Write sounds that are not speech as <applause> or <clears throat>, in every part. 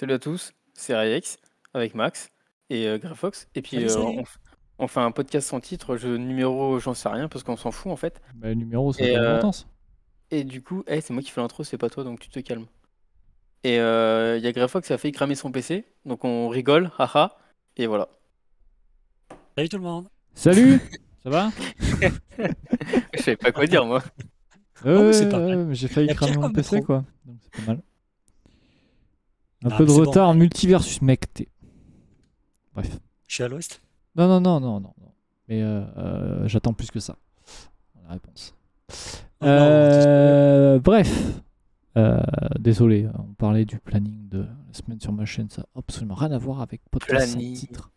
Salut à tous, c'est Rayex avec Max et euh, Greyfox. Et puis Salut, euh, salut. on, fait un podcast sans titre, jeu numéro, j'en sais rien parce qu'on s'en fout en fait. Bah, le numéro, ça Et, pas euh. Et du coup, eh, c'est moi qui fais l'intro, c'est pas toi, donc tu te calmes. Et euh, il y a Greyfox qui a failli cramer son PC, donc on rigole, haha, et voilà. Salut tout le monde. Salut Ça va? <laughs> Je savais pas quoi dire moi. C'est mais j'ai failli cramer mon PC, micro. quoi. Donc c'est pas mal. Un Ah, peu de bon. retard, multiversus, mec. t'es- Bref. Je suis à l'ouest? Non, non, non, non, non. non. Mais euh, euh, j'attends plus que ça. La réponse. Oh non, Euh, bref. Euh, désolé, on parlait du planning de la semaine sur ma chaîne. Ça n'a absolument rien à voir avec podcast sans Planning. titre.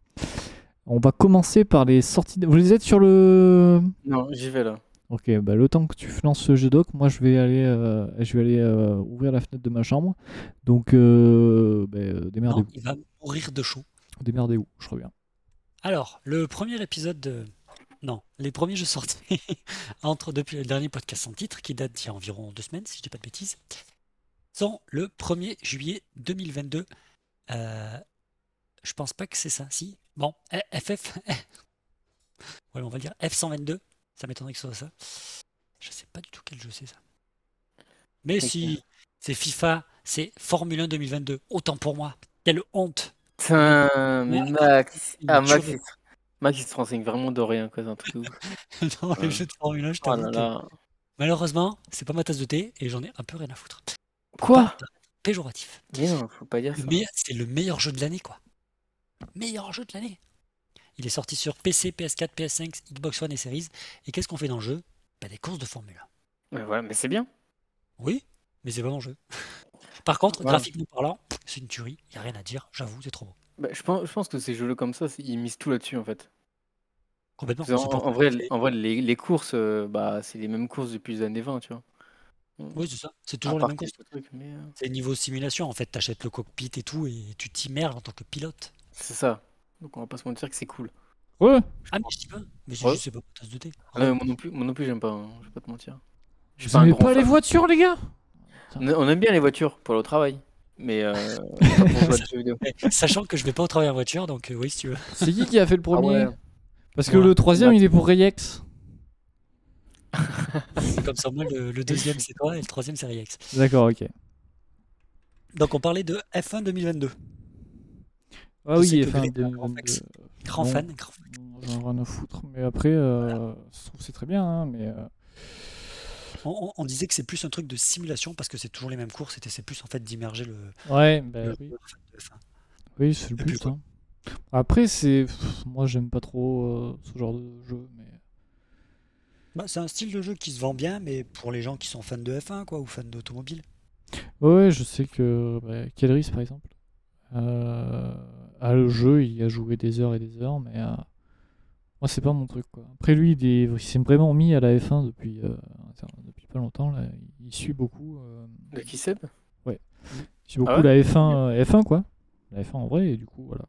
On va commencer par les sorties. de- Vous êtes sur le. Non, j'y vais là. Ok, bah, le temps que tu lances ce jeu doc, moi je vais aller, euh, je vais aller euh, ouvrir la fenêtre de ma chambre. Donc, euh, bah, euh, démerdez-vous. il va mourir de chaud. Démerdez-vous, je reviens. Alors, le premier épisode de... Non, les premiers jeux sortis <laughs> entre depuis le dernier podcast sans titre, qui date d'il y a environ deux semaines, si je dis pas de bêtises, sont le 1er juillet 2022. Euh, je pense pas que c'est ça, si. Bon, FF... <laughs> Ouais, on va dire F122. Ça m'étonnerait que ce soit ça. Je sais pas du tout quel jeu c'est ça. Mais si c'est FIFA, c'est Formule 1 2022. Autant pour moi. Quelle honte. Putain, mais Ouais. Max. Ah, Max, il, se- Max, il se renseigne vraiment de rien, quoi, c'est un truc ouf. <laughs> Dans les Ouais. jeux de Formule 1, je Oh t'avoue là. malheureusement, c'est pas ma tasse de thé et j'en ai un peu rien à foutre. Quoi? Péjoratif. Mais non, faut pas dire ça. meilleur- C'est le meilleur jeu de l'année, quoi. Meilleur jeu de l'année. Il est sorti sur PC, PS4, PS5, Xbox One et Series. Et qu'est-ce qu'on fait dans le jeu? Bah, Des courses de Formule 1. Mais voilà, mais c'est bien. Oui, mais c'est pas mon jeu. Par contre, graphiquement parlant, c'est une tuerie. Il a rien à dire, j'avoue, c'est trop beau. Bah, je, pense, je pense que ces jeux-là comme ça, ils misent tout là-dessus en fait. Complètement. Pas- en, vrai, en vrai les, les courses, euh, bah, c'est les mêmes courses depuis les années 20, tu vois. Oui, c'est ça. C'est toujours les mêmes courses. mais, euh, C'est niveau simulation, en fait. T'achètes le cockpit et tout et tu t'immerges en tant que pilote. c'est ça. Donc on va pas se mentir que c'est cool. Ouais, Ah, mais je dis pas. Mais c'est Ouais. juste, c'est pas tasse de thé. Ah non, mais moi non plus, moi non plus j'aime pas, hein, je vais pas te mentir. Je vous aimez grand pas les voitures, les gars? On on aime bien les voitures pour le travail, mais euh, <laughs> pas. Eh, Sachant que je vais pas au travail en voiture, donc euh, oui, si tu veux. C'est qui qui a fait le Ah premier? ouais. Parce que le troisième, il est pour Reyex. <laughs> C'est comme ça, moi, le, le deuxième c'est toi et le troisième c'est Riex. D'accord, ok. Donc on parlait de F1 2022. Ah oui, que grand 2022. max. Grand Bon. fan. grand. J'en ai rien à foutre. Mais après, euh, je trouve que c'est très bien, hein, mais... euh, On, on- on disait que c'est plus un truc de simulation parce que c'est toujours les mêmes courses et c'est plus en fait d'immerger le, Ouais, bah le- oui. le fan de F1. Oui, c'est le but. hein. Après, c'est. Moi, j'aime pas trop euh, ce genre de jeu, mais. Bah, c'est un style de jeu qui se vend bien, mais pour les gens qui sont fans de F1 quoi, ou fans d'automobile. Ouais, ouais, je sais que. Bah, Kelris, par exemple, euh, a le jeu, il a joué des heures et des heures, mais. euh, moi, c'est pas mon truc, quoi. Après, lui, il est- il s'est vraiment mis à la F1 depuis, euh, depuis pas longtemps, là. Il suit beaucoup. euh, De qui Seb? Il suit beaucoup Ah ouais? la F1, euh, F1, quoi. La F1 en vrai, et du coup, voilà.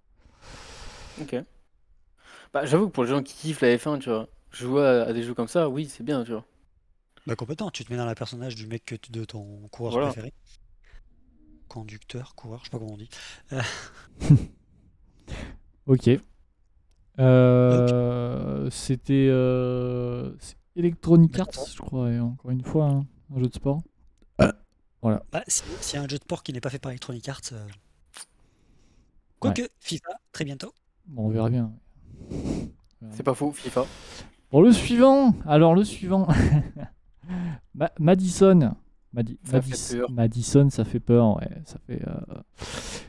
Ok. Bah j'avoue que pour les gens qui kiffent la F1, tu vois, jouer à, des jeux comme ça, oui, c'est bien, tu vois. Bah complètement, tu te mets dans le personnage du mec que tu- de ton coureur Voilà. préféré. Conducteur, coureur, je sais pas comment on dit. <laughs> Ok. Euh, C'était euh, c'est Electronic Arts, je crois, et encore une fois, hein, un jeu de sport. <coughs> Bah, si- s'il y a un jeu de sport qui n'est pas fait par Electronic Arts. euh, Quoique, FIFA, très bientôt. Bon, on verra bien. C'est pas faux, FIFA. Bon, le suivant. Alors, le suivant. <laughs> Ma- Madison. Madi- Ça fait Madis- peur. Madison, ça fait peur, ouais. Ça fait. euh,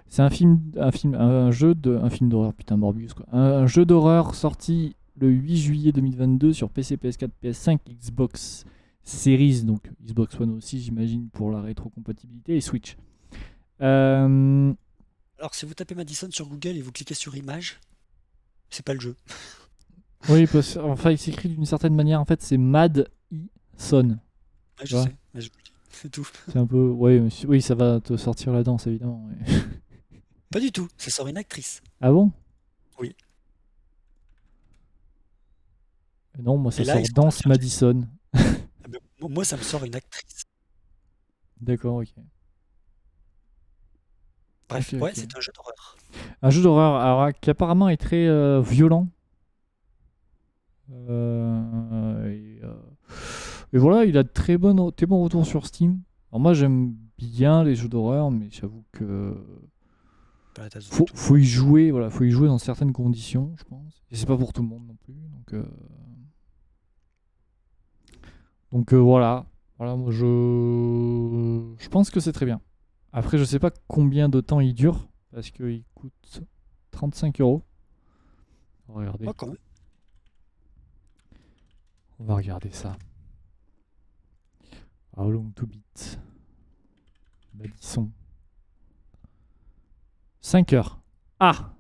C'est un film, un film, un jeu de, un film d'horreur, putain, Morbius quoi. Un, un jeu d'horreur sorti le 8 juillet 2022 sur PC, PS4, PS5, Xbox Series, donc Xbox One aussi, j'imagine, pour la rétrocompatibilité et Switch. Euh, Alors, si vous tapez Madison sur Google et vous cliquez sur image, c'est pas le jeu. <laughs> oui, parce, enfin, il s'écrit d'une certaine manière. En fait, c'est Mad I Son. Ouais, je sais, je- c'est tout. C'est un peu, ouais, oui, ça va te sortir la danse évidemment. mais- <laughs> Pas du tout, ça sort une actrice. Ah bon? Oui. Non, moi ça là, sort Danse. Madison. <laughs> Ah moi- ça me sort une actrice. D'accord, ok. Bref, ouais, c'est un jeu d'horreur. Un jeu d'horreur alors, qui apparemment est très euh, violent. Euh, et, euh, et voilà, il a de très bon, très bon retour sur Steam. Alors moi j'aime bien les jeux d'horreur, mais j'avoue que faut, faut y jouer, voilà, faut y jouer dans certaines conditions, je pense. Et c'est pas pour tout le monde non plus. Donc, euh, donc euh, voilà, voilà, moi je, je pense que c'est très bien. Après, je sais pas combien de temps il dure parce qu'il coûte 35 euros. Regardez, on va regarder ça. How long to beat Madison. 5 heures. Ah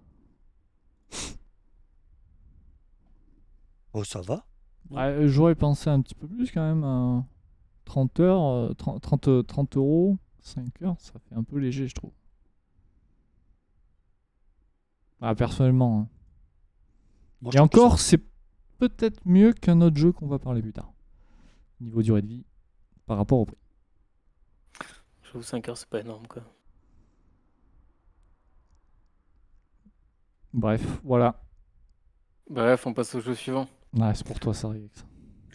Oh, ça va. Ouais, J'aurais pensé un petit peu plus quand même. à 30 heures, euh, 30, 30, euh, 30 euros, 5 heures, ça fait un peu léger, je trouve. Ah, personnellement. hein. Moi, Et encore, c'est peut-être mieux qu'un autre jeu qu'on va parler plus tard. Niveau durée de vie, par rapport au prix. J'avoue, 5 heures, c'est pas énorme, quoi. Bref, voilà. Bref, on passe au jeu suivant. Ouais, c'est pour toi, ça arrive. ça-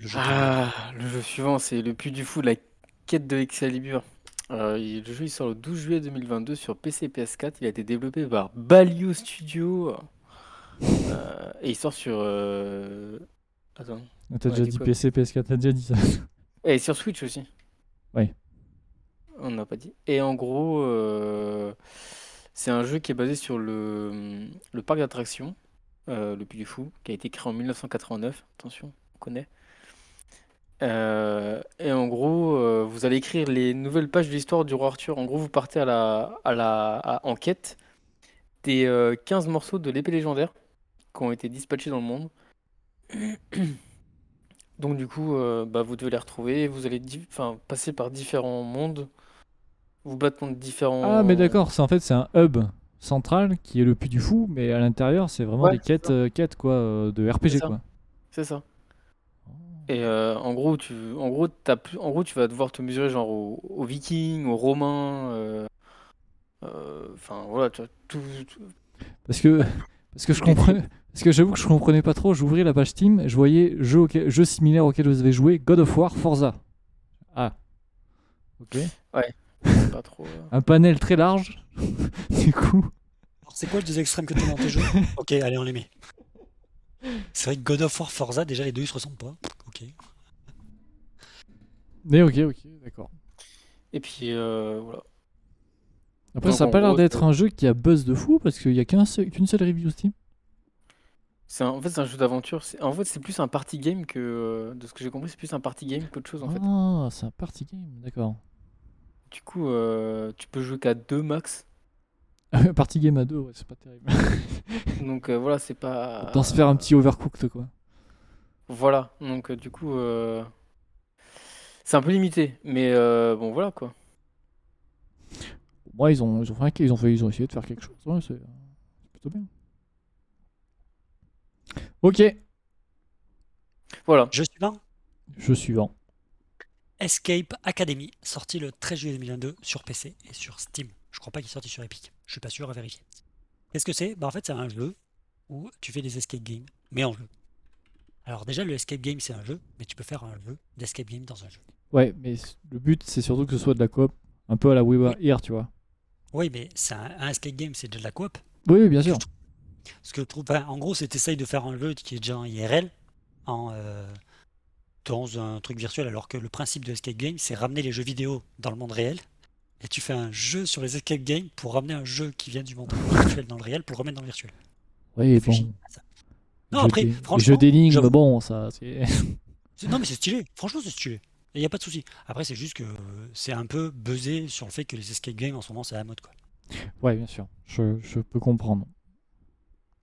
le jeu. Ah, le jeu suivant, c'est le Puy du Fou, la quête de Excalibur. Euh, il- le jeu il sort le 12 juillet 2022 sur PC et PS4. Il a été développé par Balio Studio. Euh, et il sort sur. euh, Attends. T'as Ouais, déjà dit quoi PC, PS4, t'as déjà dit ça. Et sur Switch aussi. Oui. On n'a pas dit. Et en gros, euh, c'est un jeu qui est basé sur le, le parc d'attractions, euh, le Puy du Fou, qui a été créé en 1989. Attention, on connaît. Euh, et en gros, vous allez écrire les nouvelles pages de l'histoire du roi Arthur. En gros, vous partez à la, à la à- en quête des euh, 15 morceaux de l'épée légendaire qui ont été dispatchés dans le monde. <clears throat> Donc du coup, euh, bah, vous devez les retrouver. Vous allez enfin, passer par différents mondes, vous battre contre différents. Ah, mais d'accord, c'est en fait c'est un hub central qui est le Puy du Fou, mais à l'intérieur c'est vraiment Ouais, des quêtes, euh, quêtes quoi, euh, de RPG ça. quoi. C'est ça. Et euh, en gros, tu, en gros, t'as plus, en gros, tu vas devoir te mesurer genre aux, aux Vikings, aux Romains. Enfin voilà, tu vois, tout, tout- Parce que parce que je comprenais, parce que j'avoue que je comprenais pas trop. J'ouvrais la page Steam, je voyais jeux auquel- jeux similaires auxquels vous avez joué, God of War, Forza. Ah, ok. c'est <laughs> pas trop. euh. Un panel très large. <laughs> du coup, Alors, c'est quoi les deux extrêmes que tu as dans tes jeux Ok, allez, on les met. C'est vrai que God of War, Forza, déjà les deux ils se ressemblent pas. Ok. mais ok, ok, d'accord. Et puis euh, voilà. Après, Donc, ça a en pas l'air d'être un jeu qui a buzz de fou parce qu'il y a seul- qu'une seule review Steam. C'est un- en fait, c'est un jeu d'aventure. c'est- En fait, c'est plus un party game que, euh, de ce que j'ai compris, c'est plus un party game qu'autre chose en fait. Ah, c'est un party game, d'accord. Du coup, euh, tu peux jouer qu'à deux max. <laughs> party game à deux, ouais, c'est pas terrible. <laughs> Donc euh, voilà, c'est pas. Autant se faire un petit overcooked quoi. Voilà. Donc euh, du coup, c'est un peu limité. Mais bon, voilà quoi. Moi, ils ont, ils ont fait, un- ils ont fait, ils ont essayé de faire quelque chose. Ouais, c'est plutôt bien. Ok, Voilà. Jeu suivant jeu suivant. Escape Academy, sorti le 13 juillet 2022 sur PC et sur Steam. Je crois pas qu'il est sorti sur Epic. Je suis pas sûr à vérifier. Qu'est-ce que c'est? Bah En fait, c'est un jeu où tu fais des escape games, mais en jeu. Alors déjà, le escape game, c'est un jeu, mais tu peux faire un jeu d'escape game dans un jeu. Ouais, mais le but, c'est surtout que ce soit de la coop, un peu à la We Were Here, tu vois. Oui, mais c'est un, un escape game, c'est de la coop. Oui, oui, bien sûr. Parce que, enfin, en gros, c'est t'essayes de faire un jeu qui est déjà en IRL, en, euh, dans un truc virtuel, alors que le principe de escape game, c'est ramener les jeux vidéo dans le monde réel. Et tu fais un jeu sur les escape games pour ramener un jeu qui vient du monde virtuel dans le réel pour le remettre dans le virtuel. Oui, bon. Non, après, franchement, jeux d'énigmes, bon, ça, <laughs> c'est- non, mais c'est stylé. Franchement, c'est stylé. Il n'y a pas de souci. Après, c'est juste que euh, c'est un peu buzzé sur le fait que les escape games en ce moment, c'est à la mode. Quoi. ouais, bien sûr. Je, je peux comprendre.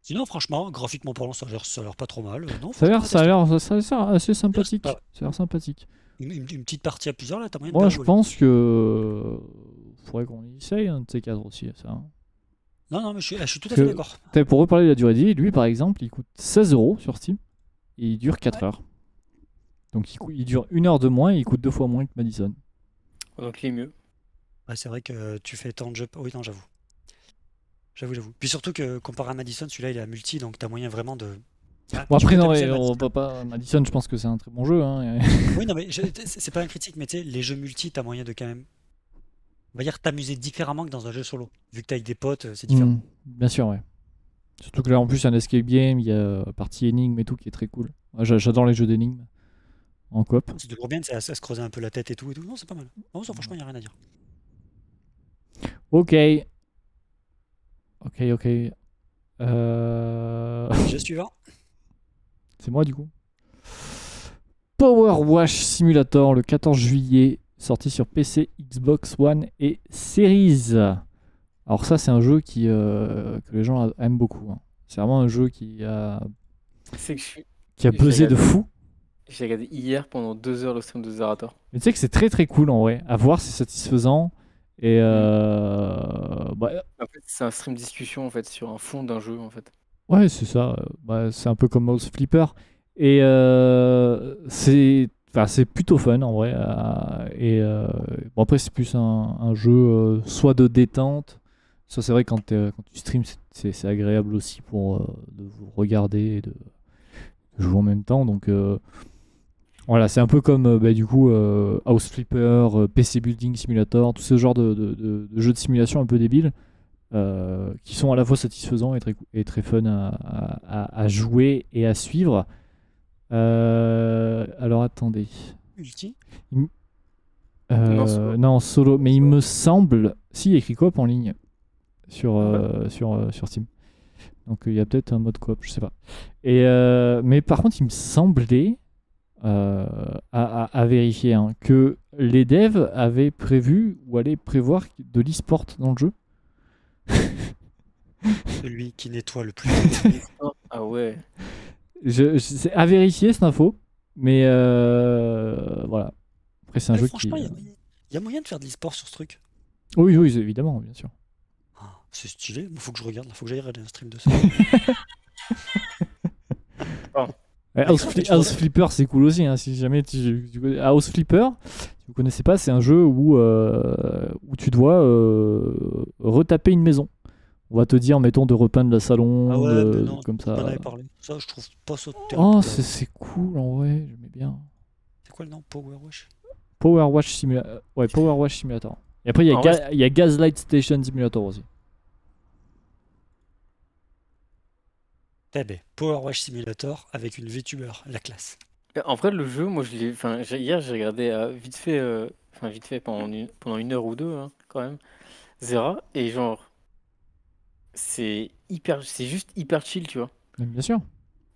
Sinon, franchement, graphiquement parlant, ça a l'air ça a l'air pas trop mal. Non, Ça a l'air, ça a l'air, ça, ça assez sympathique. pas- Ça a l'air sympathique. Une, une- une petite partie à plusieurs, là, t'as moyen de Moi, je pense que faudrait qu'on essaye un de ces quatre aussi, ça. hein. Non, non, mais je suis, je suis tout à fait d'accord. Pour reparler de la durée de vie, lui par exemple, il coûte 16 euros sur Steam et il dure 4 heures. Donc il, cou- il dure une heure de moins et il coûte deux fois moins que Madison. Donc il est mieux. Ouais, c'est vrai que tu fais tant de jeux. Oui, non, j'avoue. J'avoue, j'avoue. Puis surtout que comparé à Madison, celui-là il est à multi, donc t'as moyen vraiment de. Ah, Bon, après, non, mais on Madison. peut pas. Madison, je pense que c'est un très bon jeu. hein, et- Oui, non, mais je- c'est pas un critique, mais tu sais, les jeux multi, t'as moyen de quand même. On va dire t'amuser différemment que dans un jeu solo. Vu que t'es avec des potes, euh, c'est différent. Mm, bien sûr, ouais. Surtout que là, en plus, il y a un escape game, il y a euh, partie énigme et tout qui est très cool. J'adore les jeux d'énigmes en coop. C'est toujours bien, à, se creuser un peu la tête et tout et tout. Non, c'est pas mal. Non, ça, franchement, y a rien à dire. Ok. Ok, ok. Euh... Jeu suivant. <laughs> C'est moi du coup. Power Wash Simulator le 14 juillet, sorti sur PC, Xbox One et Series. Alors ça c'est un jeu qui, euh, que les gens aiment beaucoup. hein. C'est vraiment un jeu qui a, C'est que je suis- qui a buzzé de fou. J'ai regardé hier pendant deux heures le stream de Zerator. Mais tu sais que c'est très très cool en vrai. À voir, c'est satisfaisant. Et euh, bah, En fait, c'est un stream discussion en fait sur un fond d'un jeu en fait. Ouais, c'est ça. euh, bah, c'est un peu comme Mouse Flipper. Et euh, c'est enfin, c'est plutôt fun en vrai. euh, et euh, bon, après, c'est plus un, un jeu euh, soit de détente. Ça, c'est vrai, quand, quand tu streams, c'est- agréable aussi pour euh, de vous regarder et de, de jouer en même temps. Donc euh, voilà, c'est un peu comme euh, bah, du coup euh, House Flipper, euh, PC Building Simulator, tout ce genre de, de- de- de jeux de simulation un peu débiles euh, qui sont à la fois satisfaisants et très, et très fun à, à- à- à jouer et à suivre. Euh, alors attendez. Multi. Euh, Non, solo. non, solo. Mais il me semble. Si, il y a écrit coop en ligne sur, euh, sur, euh, sur Steam. Donc il y a peut-être un mode coop, je sais pas. Et, euh, mais par contre, il me semblait, euh, à, à- à vérifier, hein, que les devs avaient prévu ou allaient prévoir de l'e-sport dans le jeu. <laughs> Celui qui nettoie le plus. <laughs> Ah ouais. Je, je- c'est à vérifier cette info, mais euh, voilà. Après, c'est un Ouais, jeu qui. franchement, il y, a- il y a moyen de faire de l'e-sport sur ce truc. Oui, oui, évidemment, bien sûr. Ah, c'est stylé. Il faut que je regarde. Il faut que j'aille regarder un stream de ça. <laughs> House, Ouais, Fli- je House vois. Flipper, c'est cool aussi. hein, si jamais tu, tu connais- House Flipper, si vous connaissez pas, c'est un jeu où, euh, où tu dois euh, retaper une maison. On va te dire, mettons, de repeindre le salon, Ah ouais, de- non, comme ça. parlé. Ça, je trouve pas ça terrible. Oh, c'est cool en vrai, j'aimais bien. C'est quoi le nom? Power Wash? Power Wash Simulator. Ouais, Power Wash Simulator. Et après, il y, a Ga- y a Gaslight Station Simulator aussi. Eh ben, Power Wash Simulator avec une VTuber, la classe. En vrai, le jeu, moi, je l'ai. Enfin, j'ai- hier, j'ai regardé euh, vite fait, euh, enfin vite fait pendant une, pendant une heure ou deux, hein, quand même, Zera, et genre, c'est hyper, c'est juste hyper chill, tu vois. Bien sûr.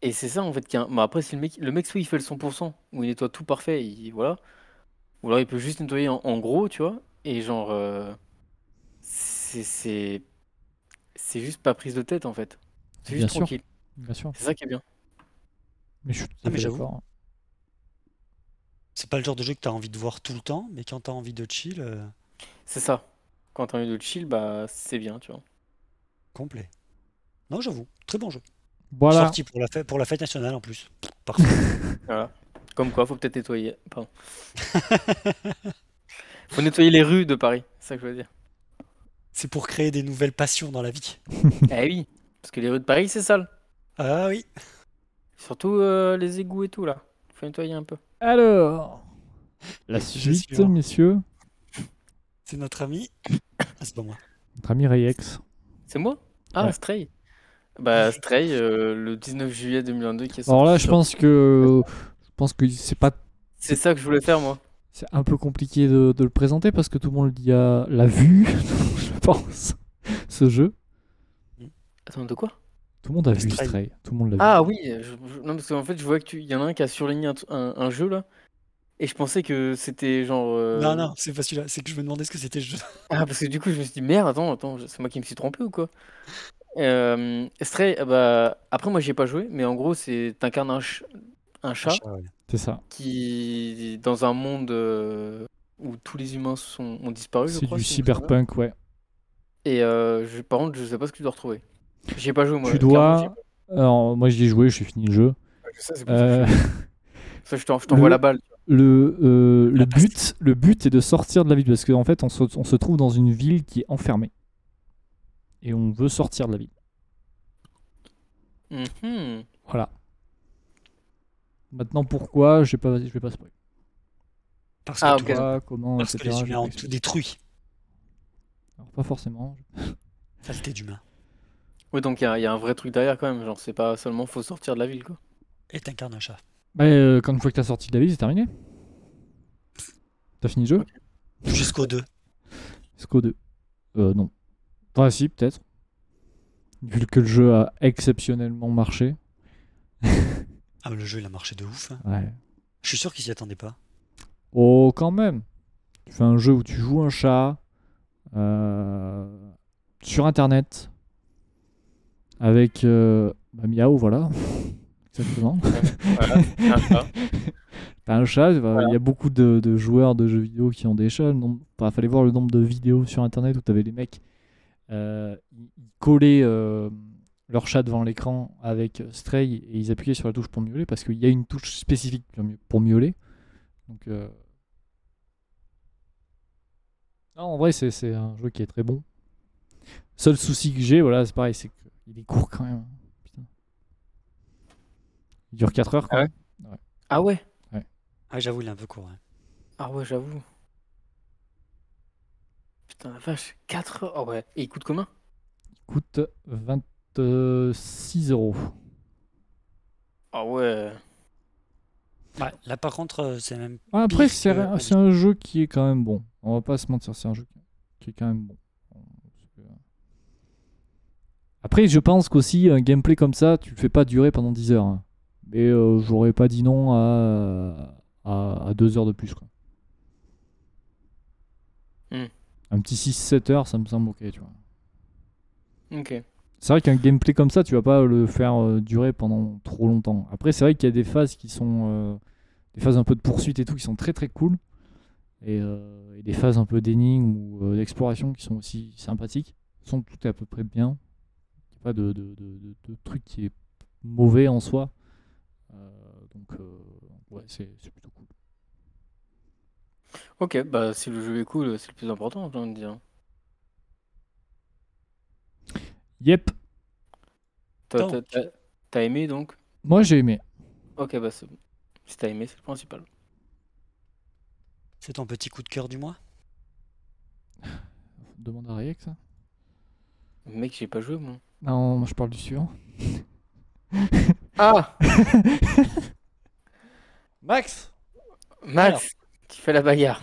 Et c'est ça en fait qui un- bah, après, c'est le mec, le mec soit il fait le 100%, où il nettoie tout parfait, il- voilà. Ou alors il peut juste nettoyer en, en gros, tu vois. Et genre, euh, c'est c'est c'est juste pas prise de tête en fait. C'est Bien juste sûr. Tranquille. Bien sûr. C'est ça qui est bien. Mais je suis tout Ah, à mais j'avoue. C'est pas le genre de jeu que t'as envie de voir tout le temps, mais quand t'as envie de chill, euh, C'est ça. Quand t'as envie de chill, bah c'est bien, tu vois. complet. Non, j'avoue, très bon jeu. Voilà. Sorti pour la, fête, pour la fête nationale en plus. Parfait. <laughs> Voilà. Comme quoi, faut peut-être nettoyer. Pardon. <laughs> Faut nettoyer les rues de Paris, c'est ça que je veux dire. C'est pour créer des nouvelles passions dans la vie. Eh oui, parce que les rues de Paris, c'est sale. Ah oui. Surtout euh, les égouts et tout là. Faut nettoyer un peu. Alors, la suite, messieurs. C'est notre ami. Ah, c'est pas moi. Notre ami Rayex. C'est moi? Ah, Ouais. Stray. Bah, Stray, euh, le 19 juillet 2022 qui est sorti. Alors là, je sur- pense que je pense que c'est pas C'est ça que je voulais faire, moi. c'est un peu compliqué de, de le présenter parce que tout le monde l'a vu, <laughs> je pense, ce jeu. Attends, de quoi? Tout le monde a vu Stray. Stray. Tout le monde l'a vu. Ah oui, je- je- non, parce qu'en fait, je vois que tu... il y en a un qui a surligné un, un- un jeu là. Et je pensais que c'était genre. euh, Non, non, c'est pas celui-là. C'est que je me demandais ce que c'était le jeu. Ah, parce que du coup, je me suis dit, merde, attends, attends, c'est moi qui me suis trompé ou quoi? Euh, Stray, ah bah, après, moi, j'y ai pas joué, mais en gros, c'est t'incarnes un, ch- un chat ouais. C'est ça. qui, dans un monde euh, où tous les humains sont, ont disparu, je C'est du cyberpunk, ouais. Et euh, je, par contre, je sais pas ce que tu dois retrouver. J'y ai pas joué, moi. tu dois. Alors moi j'y ai joué, j'ai fini le jeu. Je pour ça que Euh, je- <laughs> ça, je t'en- je t'envoie le- la balle. le euh, le but le but est de sortir de la ville parce qu'en fait on se, on se trouve dans une ville qui est enfermée. et on veut sortir de la ville. Mhm. Voilà. Maintenant, pourquoi Je vais pas, je vais pas spoiler. Parce que, Ah, tout- ok. Pourquoi, comment, parce que etc. les je vais humains ont tout détruit. Alors, pas forcément. Saleté d'humains. Oui, donc il y, a- il y a un vrai truc derrière quand même. Genre, c'est pas seulement faut sortir de la ville, quoi. Et t'incarnes un chat. Bah, euh, quand une fois que t'as sorti de la ville, c'est terminé. T'as fini le jeu Jusqu'au 2. Jusqu'au 2. Euh, non. Enfin, si, peut-être. Vu que le jeu a exceptionnellement marché. Ah, mais le jeu, il a marché de ouf. hein. Ouais. Je suis sûr qu'ils s'y attendaient pas. Oh, quand même. Tu fais un jeu où tu joues un chat euh, sur internet avec euh, bah, Miaou, voilà. <laughs> Exactement. Voilà, un chat. <laughs> T'as un chat, il y a beaucoup de, de joueurs de jeux vidéo qui ont des chats. Il fallait voir le nombre de vidéos sur internet où t'avais les mecs, euh, collaient euh, leur chat devant l'écran avec Stray et ils appuyaient sur la touche pour miauler parce qu'il y a une touche spécifique pour miau- pour miauler. Donc, euh, non, en vrai, c'est c'est un jeu qui est très bon. Seul souci que j'ai, voilà, c'est pareil, c'est qu'il est court quand même. Putain. Il dure 4 heures. quoi. Ah ouais Ah ouais Ah, j'avoue, il est un peu court. hein. Ah ouais, j'avoue. Putain, la vache. 4 heures. Ah ouais. Et il coûte combien? Coûte 26 euros. Ah ouais. Ouais, là, par contre, euh, c'est même. Après, que c'est un jeu qui est quand même bon. On va pas se mentir, c'est un jeu qui est quand même bon. Après, je pense qu'aussi, un gameplay comme ça, tu le fais pas durer pendant 10 heures. hein. Mais euh, j'aurais pas dit non à, à, à 2 heures de plus. Quoi. Hmm. Un petit 6-7 heures, ça me semble ok, tu vois. Ok. C'est vrai qu'un gameplay comme ça, tu vas pas le faire euh, durer pendant trop longtemps. Après, c'est vrai qu'il y a des phases qui sont euh, des phases un peu de poursuite et tout qui sont très très cool, et, euh, et des phases un peu d'énigmes ou d'exploration qui sont aussi sympathiques. De toute façon, tout est à peu près bien. Pas de, de, de, de- de truc qui est mauvais en soi. Euh, donc, euh, ouais, c'est c'est plutôt cool. Ok, bah si le jeu est cool, c'est le plus important, j'ai envie de dire. Yep, t'as aimé donc? Moi j'ai aimé. Ok, bah c'est bon. Si t'as aimé, c'est le principal. C'est ton petit coup de cœur du mois? Demande à Rayek ça Mec, j'ai pas joué moi. Non, moi je parle du suivant. Ah <laughs> Max Max qui fait la bagarre.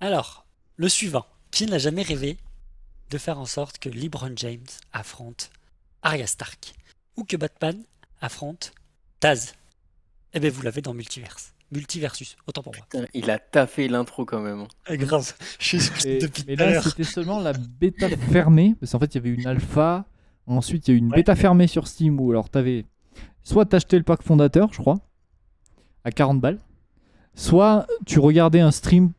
Alors, le suivant. Qui n'a jamais rêvé de faire en sorte que LeBron James affronte Arya Stark ou que Batman affronte Taz? Eh bien, vous l'avez dans Multiverse. Multiversus, autant pour moi. Putain, il a taffé l'intro quand même. Eh, grave, <laughs> je suis depuis mais tout à là, l'heure. c'était seulement la bêta fermée. Parce qu'en fait, il y avait une alpha. Ensuite, il y a eu une Ouais. bêta fermée sur Steam où alors t'avais soit t'achetais le pack fondateur, je crois, à 40 balles, soit tu regardais un stream,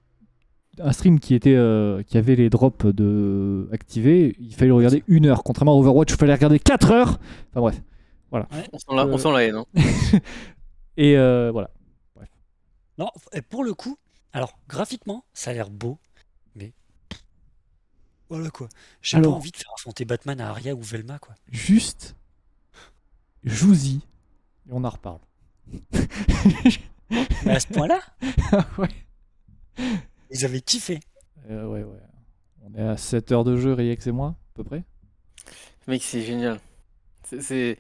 un stream qui était euh, qui avait les drops de activés. Il fallait le regarder une heure. Contrairement à Overwatch, il fallait regarder 4 heures. Enfin bref. On sent la, on Euh. sent la haine. hein. <laughs> Et euh, voilà. Non, et pour le coup, alors graphiquement, ça a l'air beau, voilà quoi. J'ai pas envie de faire affronter Batman à Arya ou Velma quoi. Juste, joue-y et on en reparle. <laughs> Mais à ce point-là, <laughs> ouais. ils avaient kiffé. Euh, ouais, ouais. On est à 7 heures de jeu, Riex et moi, à peu près. Mec, c'est génial. C'est-.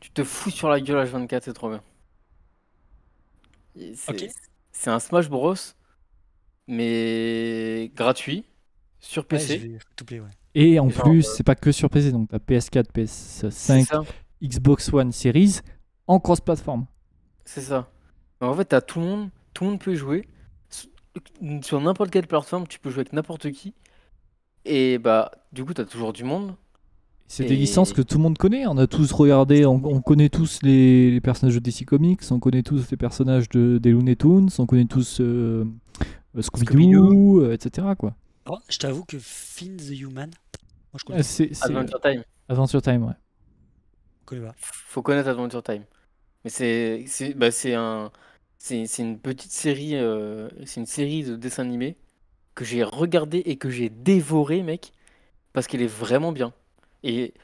Tu te fous sur la gueule H24, c'est trop bien. C'est un Smash Bros, mais gratuit, sur PC. j'ai vu tout play, ouais. Et en Genre, plus, c'est pas que sur PC, donc t'as PS4, C'est PS5, ça, Xbox One Series en cross-platform. c'est ça. En fait, t'as tout le monde, tout le monde peut y jouer. Sur n'importe quelle plateforme, tu peux jouer avec n'importe qui. Et bah, du coup, t'as toujours du monde. C'est des Et- licences que tout le monde connaît. On a tous regardé, on, on connaît tous les, les personnages de DC Comics, on connaît tous les personnages de, des Looney Tunes, on connaît tous euh, euh, Scooby-Doo, euh, etc. Quoi. Alors, je t'avoue que Finn the Human, moi je connais, Euh, C'est c'est, Adventure Time. Adventure Time, ouais. je connais pas. Faut connaître Adventure Time. Mais c'est c'est bah, c'est un c'est c'est une petite série euh, c'est une série de dessins animés que j'ai regardé et que j'ai dévoré mec parce qu'elle est vraiment bien. Et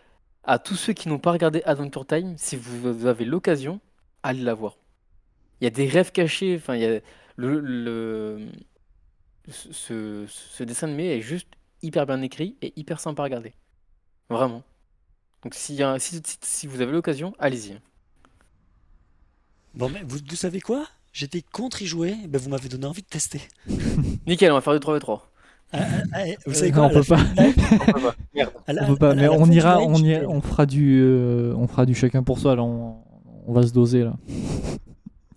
à tous ceux qui n'ont pas regardé Adventure Time, si vous avez l'occasion, allez la voir. Il y a des rêves cachés. Enfin, il y a le, le- ce, ce dessin animé est juste hyper bien écrit et hyper sympa à regarder. Vraiment. Donc si, si- si vous avez l'occasion, allez-y. Bon, mais vous, vous savez quoi? J'étais contre y jouer, ben vous m'avez donné envie de tester. <laughs> Nickel, on va faire du 3v3. Ah, ah, ah, vous Euh, savez non, quoi? on peut fin <laughs> On peut pas. Merde. à la- On peut pas, mais on ira, on, y- on fera du, euh, on fera du chacun pour soi. Là, on, on va se doser là.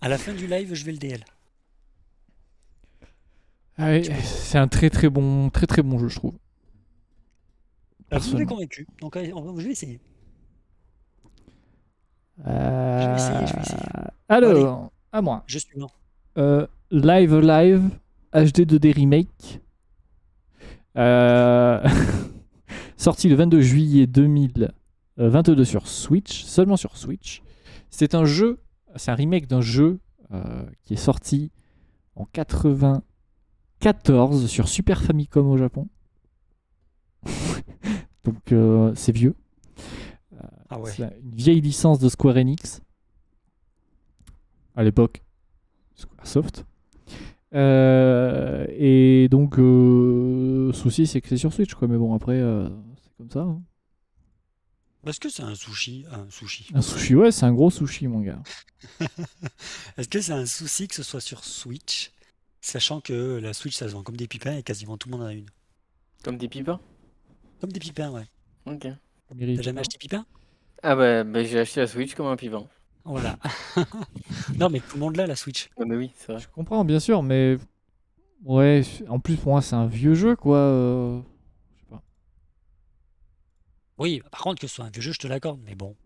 À la fin du live, je vais le DL. Ah oui, c'est un très très bon, très très bon jeu, je trouve. Vous m'avez Personnellement. convaincu, donc on je vais essayer. Euh, vais essayer, je vais essayer. Alors, à moi. Je suis lent. Euh, Live Live HD 2D Remake. Euh, <laughs> sorti le 22 juillet 2022 sur Switch, seulement sur Switch. C'est un jeu, c'est un remake d'un jeu qui est sorti en 94 sur Super Famicom au Japon. <laughs> Donc euh, c'est vieux. Ah ouais. C'est une vieille licence de Square Enix. À l'époque, Squaresoft. Euh, et donc, euh, souci, c'est que c'est sur Switch, quoi. Mais bon, après, euh, c'est comme ça. hein. Est-ce que c'est un sushi? Un sushi. Un sushi, ouais, c'est un gros sushi, mon gars. <laughs> Est-ce que c'est un souci que ce soit sur Switch, sachant que la Switch ça se vend comme des pipins et quasiment tout le monde en a une. Comme des pipins? Comme des pipins, ouais. Ok. T'as jamais acheté pipin? Ah bah, bah, j'ai acheté la Switch comme un pipin. Voilà. <laughs> non mais tout le monde l'a la Switch. Ah bah oui, c'est vrai. Je comprends, bien sûr, mais ouais, en plus, pour moi, c'est un vieux jeu, quoi. euh, Je sais pas. Oui, par contre que ce soit un vieux jeu, je te l'accorde, mais bon.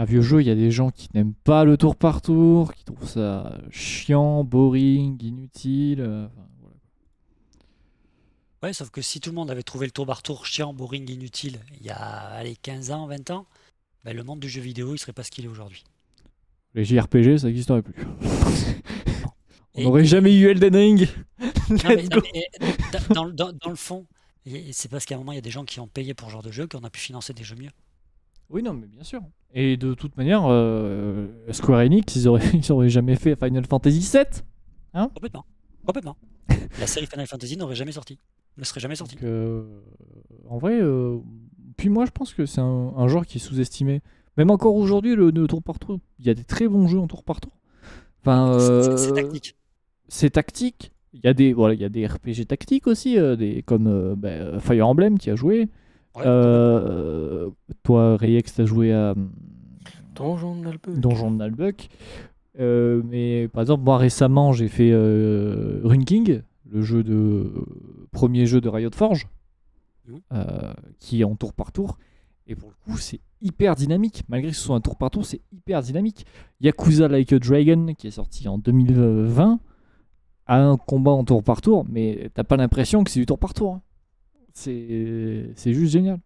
Un vieux jeu, il y a des gens qui n'aiment pas le tour par tour, qui trouvent ça chiant, boring, inutile. euh, voilà. Ouais, sauf que si tout le monde avait trouvé le tour par tour chiant, boring, inutile, il y a allez, 15 ans, 20 ans, ben, le monde du jeu vidéo, il serait pas ce qu'il est aujourd'hui. Les JRPG, ça n'existerait plus. <laughs> On n'aurait jamais eu Elden Ring. Non, <laughs> mais- Let's non, go. mais, dans, dans- le fond, c'est parce qu'à un moment, il y a des gens qui ont payé pour ce genre de jeu qu'on a pu financer des jeux mieux. Oui, non, mais bien sûr. Et de toute manière, euh, Square Enix, ils auraient, <laughs> ils auraient jamais fait Final Fantasy VII. Complètement. Complètement. La série Final Fantasy n'aurait jamais sorti. Ne serait jamais sortie. Euh, en vrai, euh, puis moi, je pense que c'est un, un genre qui est sous-estimé. Même encore aujourd'hui, le, le tour par tour, il y a des très bons jeux en tour par tour. Enfin, C'est- euh, tactique. c'est tactique. Il y a des voilà, il y a des RPG tactiques aussi, des comme bah, Fire Emblem qui a joué. Ouais, Euh, toi, Reyex, t'as joué à hum, Donjon de Nalbuck. Donjon de Nalbuck. Euh, mais par exemple, moi récemment, j'ai fait euh, Rune King, le jeu de premier jeu de Riot Forge, Mhm. euh, qui est en tour par tour. Et pour le coup, c'est hyper dynamique. Malgré que ce soit un tour par tour, c'est hyper dynamique. Yakuza Like a Dragon, qui est sorti en 2020, a un combat en tour par tour, mais t'as pas l'impression que c'est du tour par tour. hein. C'est juste génial.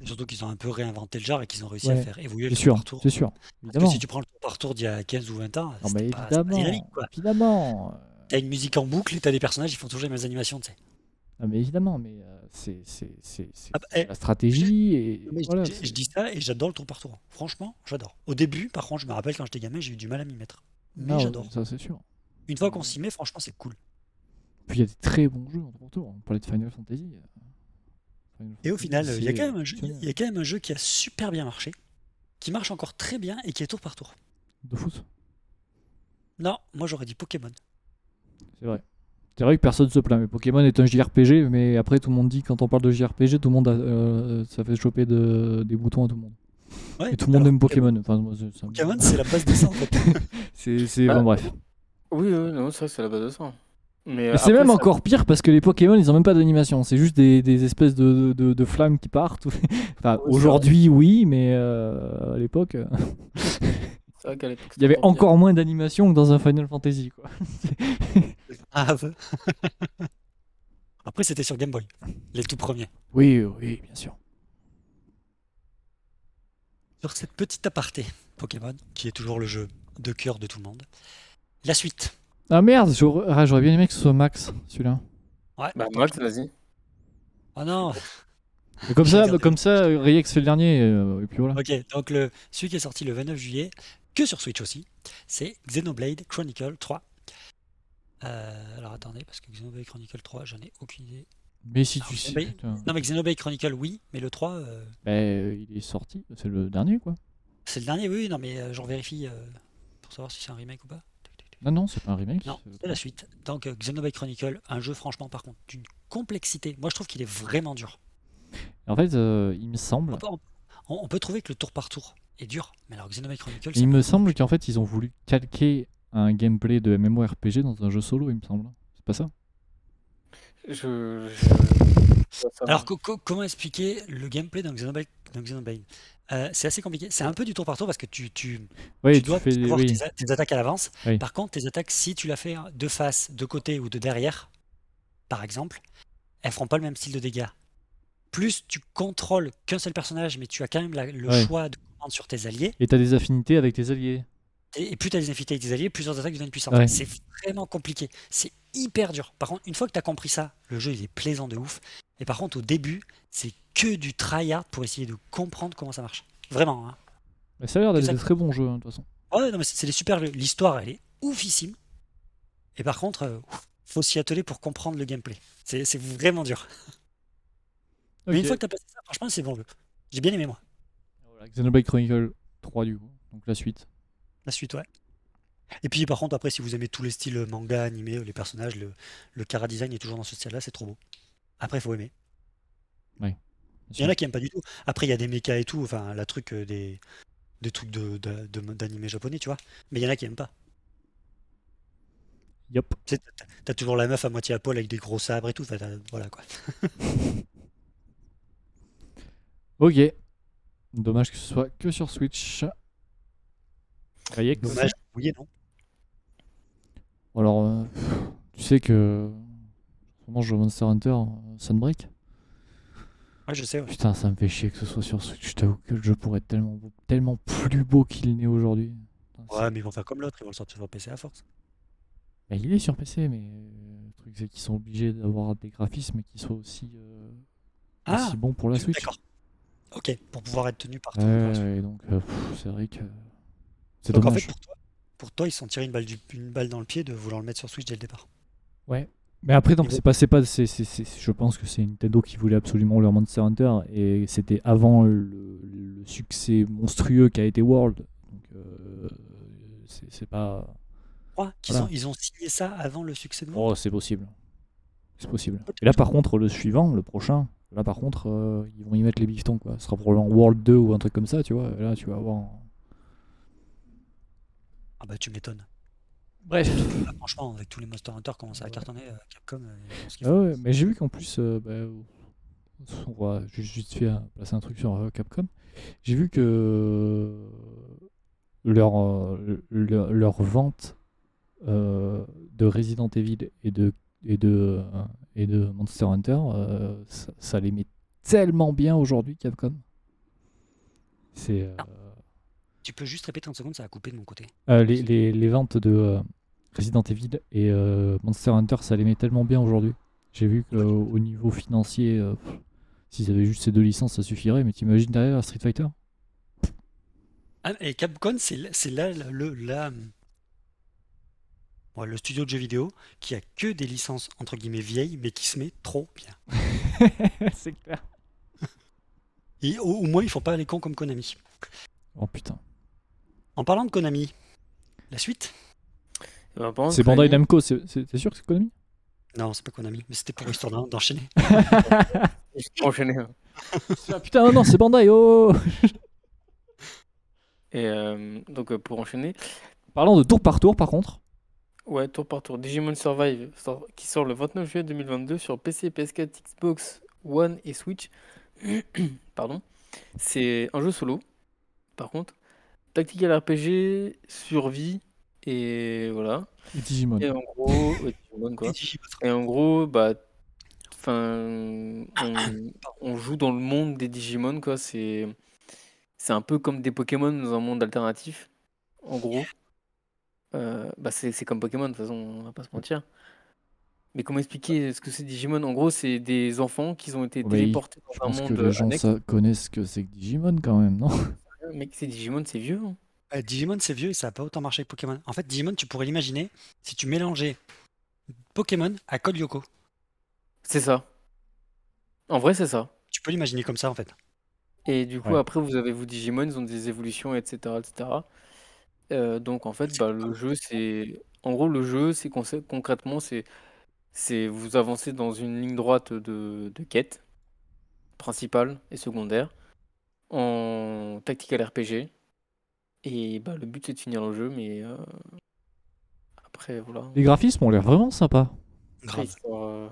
Et Surtout qu'ils ont un peu réinventé le genre et qu'ils ont réussi à Ouais, faire évoluer le C'est tour sûr, par tour. c'est sûr. Parce que Évidemment. si tu prends le tour par tour d'il y a 15 ou 20 ans, Non, mais pas, c'est pas évidemment, dynamique. quoi. évidemment. T'as une musique en boucle et t'as des personnages, ils font toujours les mêmes animations, tu sais. Non, mais évidemment, mais euh, c'est Ah bah, eh, la stratégie et je- voilà. je, je dis ça et j'adore le tour par tour. Franchement, j'adore. Au début, par contre, je me rappelle quand j'étais gamin, j'ai eu du mal à m'y mettre. Mais Non, j'adore. Ça, c'est sûr. Une fois qu'on s'y met, franchement, c'est cool. Puis il y a des très bons jeux en tour par tour. On parlait de Final Fantasy. euh, Final Et au final, il y, a quand même un jeu- il y a quand même un jeu qui a super bien marché, qui marche encore très bien et qui est tour par tour. De foot, Non, moi j'aurais dit Pokémon. c'est vrai. C'est vrai que personne se plaint, mais Pokémon est un JRPG, mais après tout le monde dit quand on parle de JRPG, tout le monde a, euh, ça fait choper de- des boutons à tout le monde. Ouais, Et tout le monde aime Pokémon. Enfin, moi, c'est- ça me- Pokémon, c'est la base de ça en fait. <laughs> c'est c'est- bon, bref. Oui, oui, non, c'est vrai que c'est la base de ça. Mais, euh, Mais c'est même ça- encore pire parce que les Pokémon ils ont même pas d'animation, c'est juste des, des espèces de, de, de flammes qui partent. <laughs> enfin, aujourd'hui oui, mais euh, à l'époque euh, c'est vrai qu'à l'époque, <laughs> il y avait encore moins d'animation que dans un Final Fantasy. Quoi. <laughs> Ah. Après, c'était sur Game Boy, les tout premiers. Oui, oui, bien sûr. Sur cette petite aparté Pokémon, qui est toujours le jeu de cœur de tout le monde. La suite. Ah merde, j'aurais ah, j'aurais bien aimé que ce soit Max celui-là. Ouais, Bah, Max, vas-y. Oh non Mais comme <laughs> ça, comme ça, Rex fait le dernier, euh, et puis voilà. Ok, donc le, celui qui est sorti le 29 juillet, que sur Switch aussi, c'est Xenoblade Chronicle 3. Euh, alors attendez, parce que Xenoblade Chronicle 3, j'en ai aucune idée. Mais si Ah, tu sais. Non mais Xenoblade Chronicle, oui, mais le 3, euh, Bah, euh, il est sorti, c'est le dernier quoi. c'est le dernier, oui, non mais euh, j'en vérifie euh, pour savoir si c'est un remake ou pas. Non, non, c'est pas un remake. Non, c'est- la suite. Donc euh, Xenoblade Chronicle, un jeu franchement par contre d'une complexité. Moi je trouve qu'il est vraiment dur. En fait, euh, il me semble, On peut, on- on peut trouver que le tour par tour est dur, mais alors Xenoblade Chronicle, il me semble qu'en fait, ils ont voulu calquer un gameplay de MMORPG dans un jeu solo, il me semble. C'est pas ça Je. Alors, co- co- comment expliquer le gameplay dans Xenoblade, dans Xenoblade Euh, C'est assez compliqué. C'est un peu du tour par tour parce que tu, tu, Oui, tu tu dois fais. prévoir Oui. tes, attaques à l'avance. Oui. Par contre, tes attaques, si tu l'as fait de face, de côté ou de derrière, par exemple, elles feront pas le même style de dégâts. Plus tu contrôles qu'un seul personnage, mais tu as quand même la- le Ouais. choix de commande sur tes alliés, Et t'as des affinités avec tes alliés. Et, et plus tu as des infinités avec tes alliés, plus leurs attaques deviennent puissantes. Ouais. C'est vraiment compliqué. C'est hyper dur. Par contre, une fois que tu as compris ça, le jeu il est plaisant de ouf. Et par contre, au début, c'est que du tryhard pour essayer de comprendre comment ça marche. Vraiment. Hein. Mais ça a l'air d'être des très bons jeux, hein, de toute façon. Ouais, non, mais c'est des super. jeux. L'histoire, elle est oufissime. Et par contre, euh, faut s'y atteler pour comprendre le gameplay. C'est vraiment dur. Mais une fois que tu as passé ça, franchement, c'est bon jeu. J'ai bien aimé, moi. Voilà, Xenoblade Chronicle 3 du coup, donc la suite. La suite, ouais. Et puis, par contre, après, si vous aimez tous les styles manga, animé, les personnages, le, le cara design est toujours dans ce style-là, c'est trop beau. Après, il faut aimer. Bien Il y en a qui aiment pas du tout. Après, il y a des mechas et tout, enfin, la truc euh, des, des trucs de, de- de- d'animé japonais, tu vois. Mais il y en a qui aiment pas. Sais, t'as- toujours la meuf à moitié à poil avec des gros sabres et tout. voilà quoi. <laughs> Ok. Dommage que ce soit que sur Switch. Dommage. Oui non. Alors, euh, tu sais que. Comment je joue Monster Hunter euh, Sunbreak Ouais, je sais. ouais. Putain, ça me fait chier que ce soit sur Switch. Je t'avoue que le jeu pourrait être tellement, beau- tellement plus beau qu'il n'est aujourd'hui. Ouais, mais ils vont faire comme l'autre, ils vont le sortir sur PC à force. Bah, il est sur PC, mais euh, le truc c'est qu'ils sont obligés d'avoir des graphismes qui soient aussi, euh, Ah, aussi bons pour la Switch. D'accord. Ok, pour pouvoir être tenu partout. Ouais, et donc euh, c'est vrai que c'est Donc en fait, pour toi, pour toi, ils sont tirés une balle, du- une balle dans le pied de vouloir le mettre sur Switch dès le départ. Mais après, c'est pas, c'est pas, c'est, c'est- c'est- je pense que c'est Nintendo qui voulait absolument leur Monster Hunter et c'était avant le, le succès monstrueux qu'a été World. Donc euh, c'est, pas. Quoi qu'ils Voilà. ont, ils ont signé ça avant le succès de World Oh, c'est possible. C'est possible. Et là, par contre, le suivant, le prochain, là, par contre, euh, ils vont y mettre les bifetons, quoi. Ce sera probablement World 2 ou un truc comme ça, tu vois. Et là, tu vas avoir. Ah bah tu m'étonnes. Bref. Là, franchement, avec tous les Monster Hunter commencent à cartonner, euh, Capcom, euh, ils font ce qu'ils Ah font. ouais, mais j'ai vu qu'en plus, euh, bah, on va juste euh, placer un truc sur euh, Capcom. J'ai vu que leur, euh, leur, leur vente euh, de Resident Evil et de, et de, et de Monster Hunter, euh, ça, ça les met tellement bien aujourd'hui, Capcom. C'est euh, Tu peux juste répéter 30 secondes, ça a coupé de mon côté. euh, les, les, les ventes de euh, Resident Evil et euh, Monster Hunter, ça les met tellement bien aujourd'hui. J'ai vu qu'au niveau financier, s'ils avaient juste ces deux licences, ça suffirait. Mais t'imagines derrière Street Fighter? Ah, et Capcom, c'est là, le, le- la- ouais, le studio de jeux vidéo qui a que des licences entre guillemets vieilles, mais qui se met trop bien. <laughs> C'est clair. Et au, au moins, ils font pas les cons comme Konami. Oh putain. En parlant de Konami, la suite Eh ben, C'est Bandai Konami- Namco, c'est- sûr que c'est Konami? Non, c'est pas Konami, mais c'était pour histoire d'en- d'enchaîner. <laughs> Enchaîner. Ah, Putain, non, non, c'est Bandai, oh Et euh, donc euh, pour enchaîner, Parlons de tour par tour, par contre. ouais, tour par tour, Digimon Survive sort- qui sort le 29 juillet 2022 sur PC, PS4, Xbox One et Switch. <clears throat> Pardon. C'est un jeu solo, par contre. Tactical RPG, survie, et voilà. Et Digimon. Et en gros, ouais, <laughs> Digimon, quoi. Et Digimon. Et en gros, bah, enfin, on, on joue dans le monde des Digimon, quoi. C'est, c'est un peu comme des Pokémon dans un monde alternatif, en gros. Euh, bah, c'est, c'est comme Pokémon, de toute façon, on va pas se mentir. Mais comment expliquer ce que c'est Digimon? En gros, c'est des enfants qui ont été téléportés Je dans un pense que monde les gens annexe. connaissent ce que c'est que Digimon quand même, non? <laughs> Mec, c'est Digimon, c'est vieux. hein. Euh, Digimon, c'est vieux et ça n'a pas autant marché que Pokémon. En fait, Digimon, tu pourrais l'imaginer si tu mélangeais Pokémon à Code Lyoko. C'est ça. En vrai, c'est ça. Tu peux l'imaginer comme ça, en fait. Et du coup, Ouais. après, vous avez vos Digimon, ils ont des évolutions, etc. etc. Euh, donc, en fait, bah, le jeu, c'est. En gros, le jeu, c'est concrètement, c'est c'est vous avancez dans une ligne droite de, de quête principale et secondaire en tactical RPG. Et bah, le but, c'est de finir le jeu, mais euh, après, voilà. Les graphismes ont l'air vraiment sympas. Après, Grave. euh,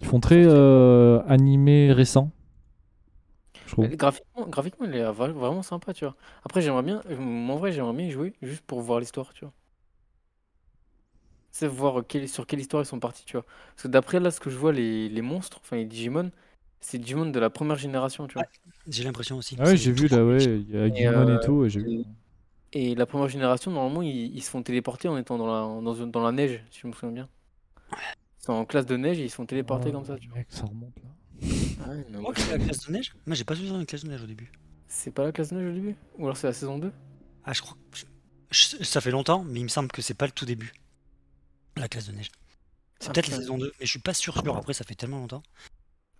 Ils font très euh, animé récent. Je trouve. Mais Graphiquement, graphiquement, il est vra- vraiment sympa, tu vois. Après, j'aimerais bien, euh, en vrai, j'aimerais bien y jouer juste pour voir l'histoire, tu vois. C'est voir sur quelle histoire ils sont partis, tu vois. Parce que d'après là, ce que je vois, les, les monstres, enfin les Digimon, c'est Digimon de la première génération, tu vois. J'ai l'impression aussi. Ah ouais, C'est j'ai vu là, ouais, il y a Digimon et euh, tout, et j'ai vu. et- Et la première génération, normalement, ils, ils se font téléporter en étant dans la, dans, dans neige, si je me souviens bien. Ils sont en classe de neige et ils se font téléporter Oh, comme ça, tu vois. Mec, ça remonte là. Ah ouais, non, Oh, moi, c'est la classe de neige Moi, j'ai pas vu dans la classe de neige au début. C'est pas la classe de neige au début? Ou alors c'est la saison 2? Ah, je crois. que- je- Ça fait longtemps, mais il me semble que c'est pas le tout début. La classe de neige. C'est Ah, peut-être la putain. saison 2, mais je suis pas sûr sûr. Après, ça fait tellement longtemps.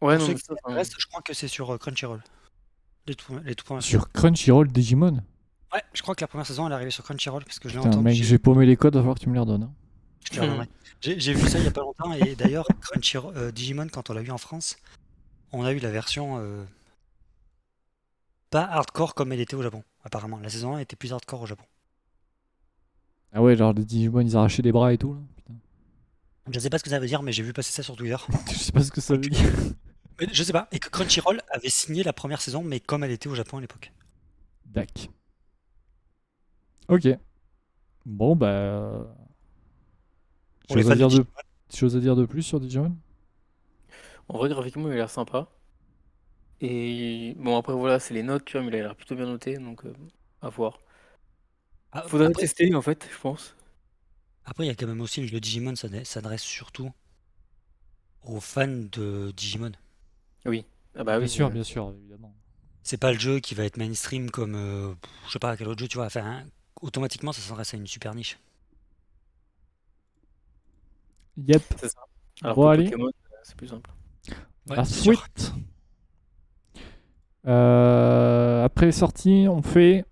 Ouais, Pour non, ceux mais qui ça, enfin, s'intéressent, je crois que c'est sur euh, Crunchyroll. Les tout, les tout premières Sur Crunchyroll Digimon. Ouais, je crois que la première saison elle est arrivée sur Crunchyroll parce que je l'ai Putain, entendu. mec, j'ai- paumé les codes, va falloir que tu me les redonnes. hein. je te. J'ai j'ai vu ça il y a pas longtemps et d'ailleurs Crunchyroll euh, Digimon quand on l'a eu en France, on a eu la version euh, pas hardcore comme elle était au Japon. Apparemment, la saison 1 était plus hardcore au Japon. Ah ouais, genre les Digimon, ils arrachaient des bras et tout là. Putain. Je sais pas ce que ça veut dire, mais j'ai vu passer ça sur Twitter. <laughs> Je sais pas ce que ça veut dire. Mais je sais pas. Et que Crunchyroll avait signé la première saison, mais comme elle était au Japon à l'époque. Dac. Ok. Bon, bah. euh, Chose à, dire de... Chose à dire de plus sur Digimon? En vrai, graphiquement, il a l'air sympa. Et bon, après, voilà, c'est les notes, tu vois, mais il a l'air plutôt bien noté, donc euh, à voir. ah, Faudrait après, tester, en fait, je pense. après, il y a quand même aussi le jeu Digimon s'adresse s'adresse surtout aux fans de Digimon. Oui. Ah bah Bien oui. sûr, euh, bien sûr, évidemment. C'est pas le jeu qui va être mainstream comme, euh, je sais pas, quel autre jeu, tu vois. Enfin, hein, automatiquement, ça s'adresse à une super niche. Yep. Alors Bon, allez. Pokémon, euh, c'est plus simple. Ouais, La c'est sûr. suite. Euh, après les sorties, on fait.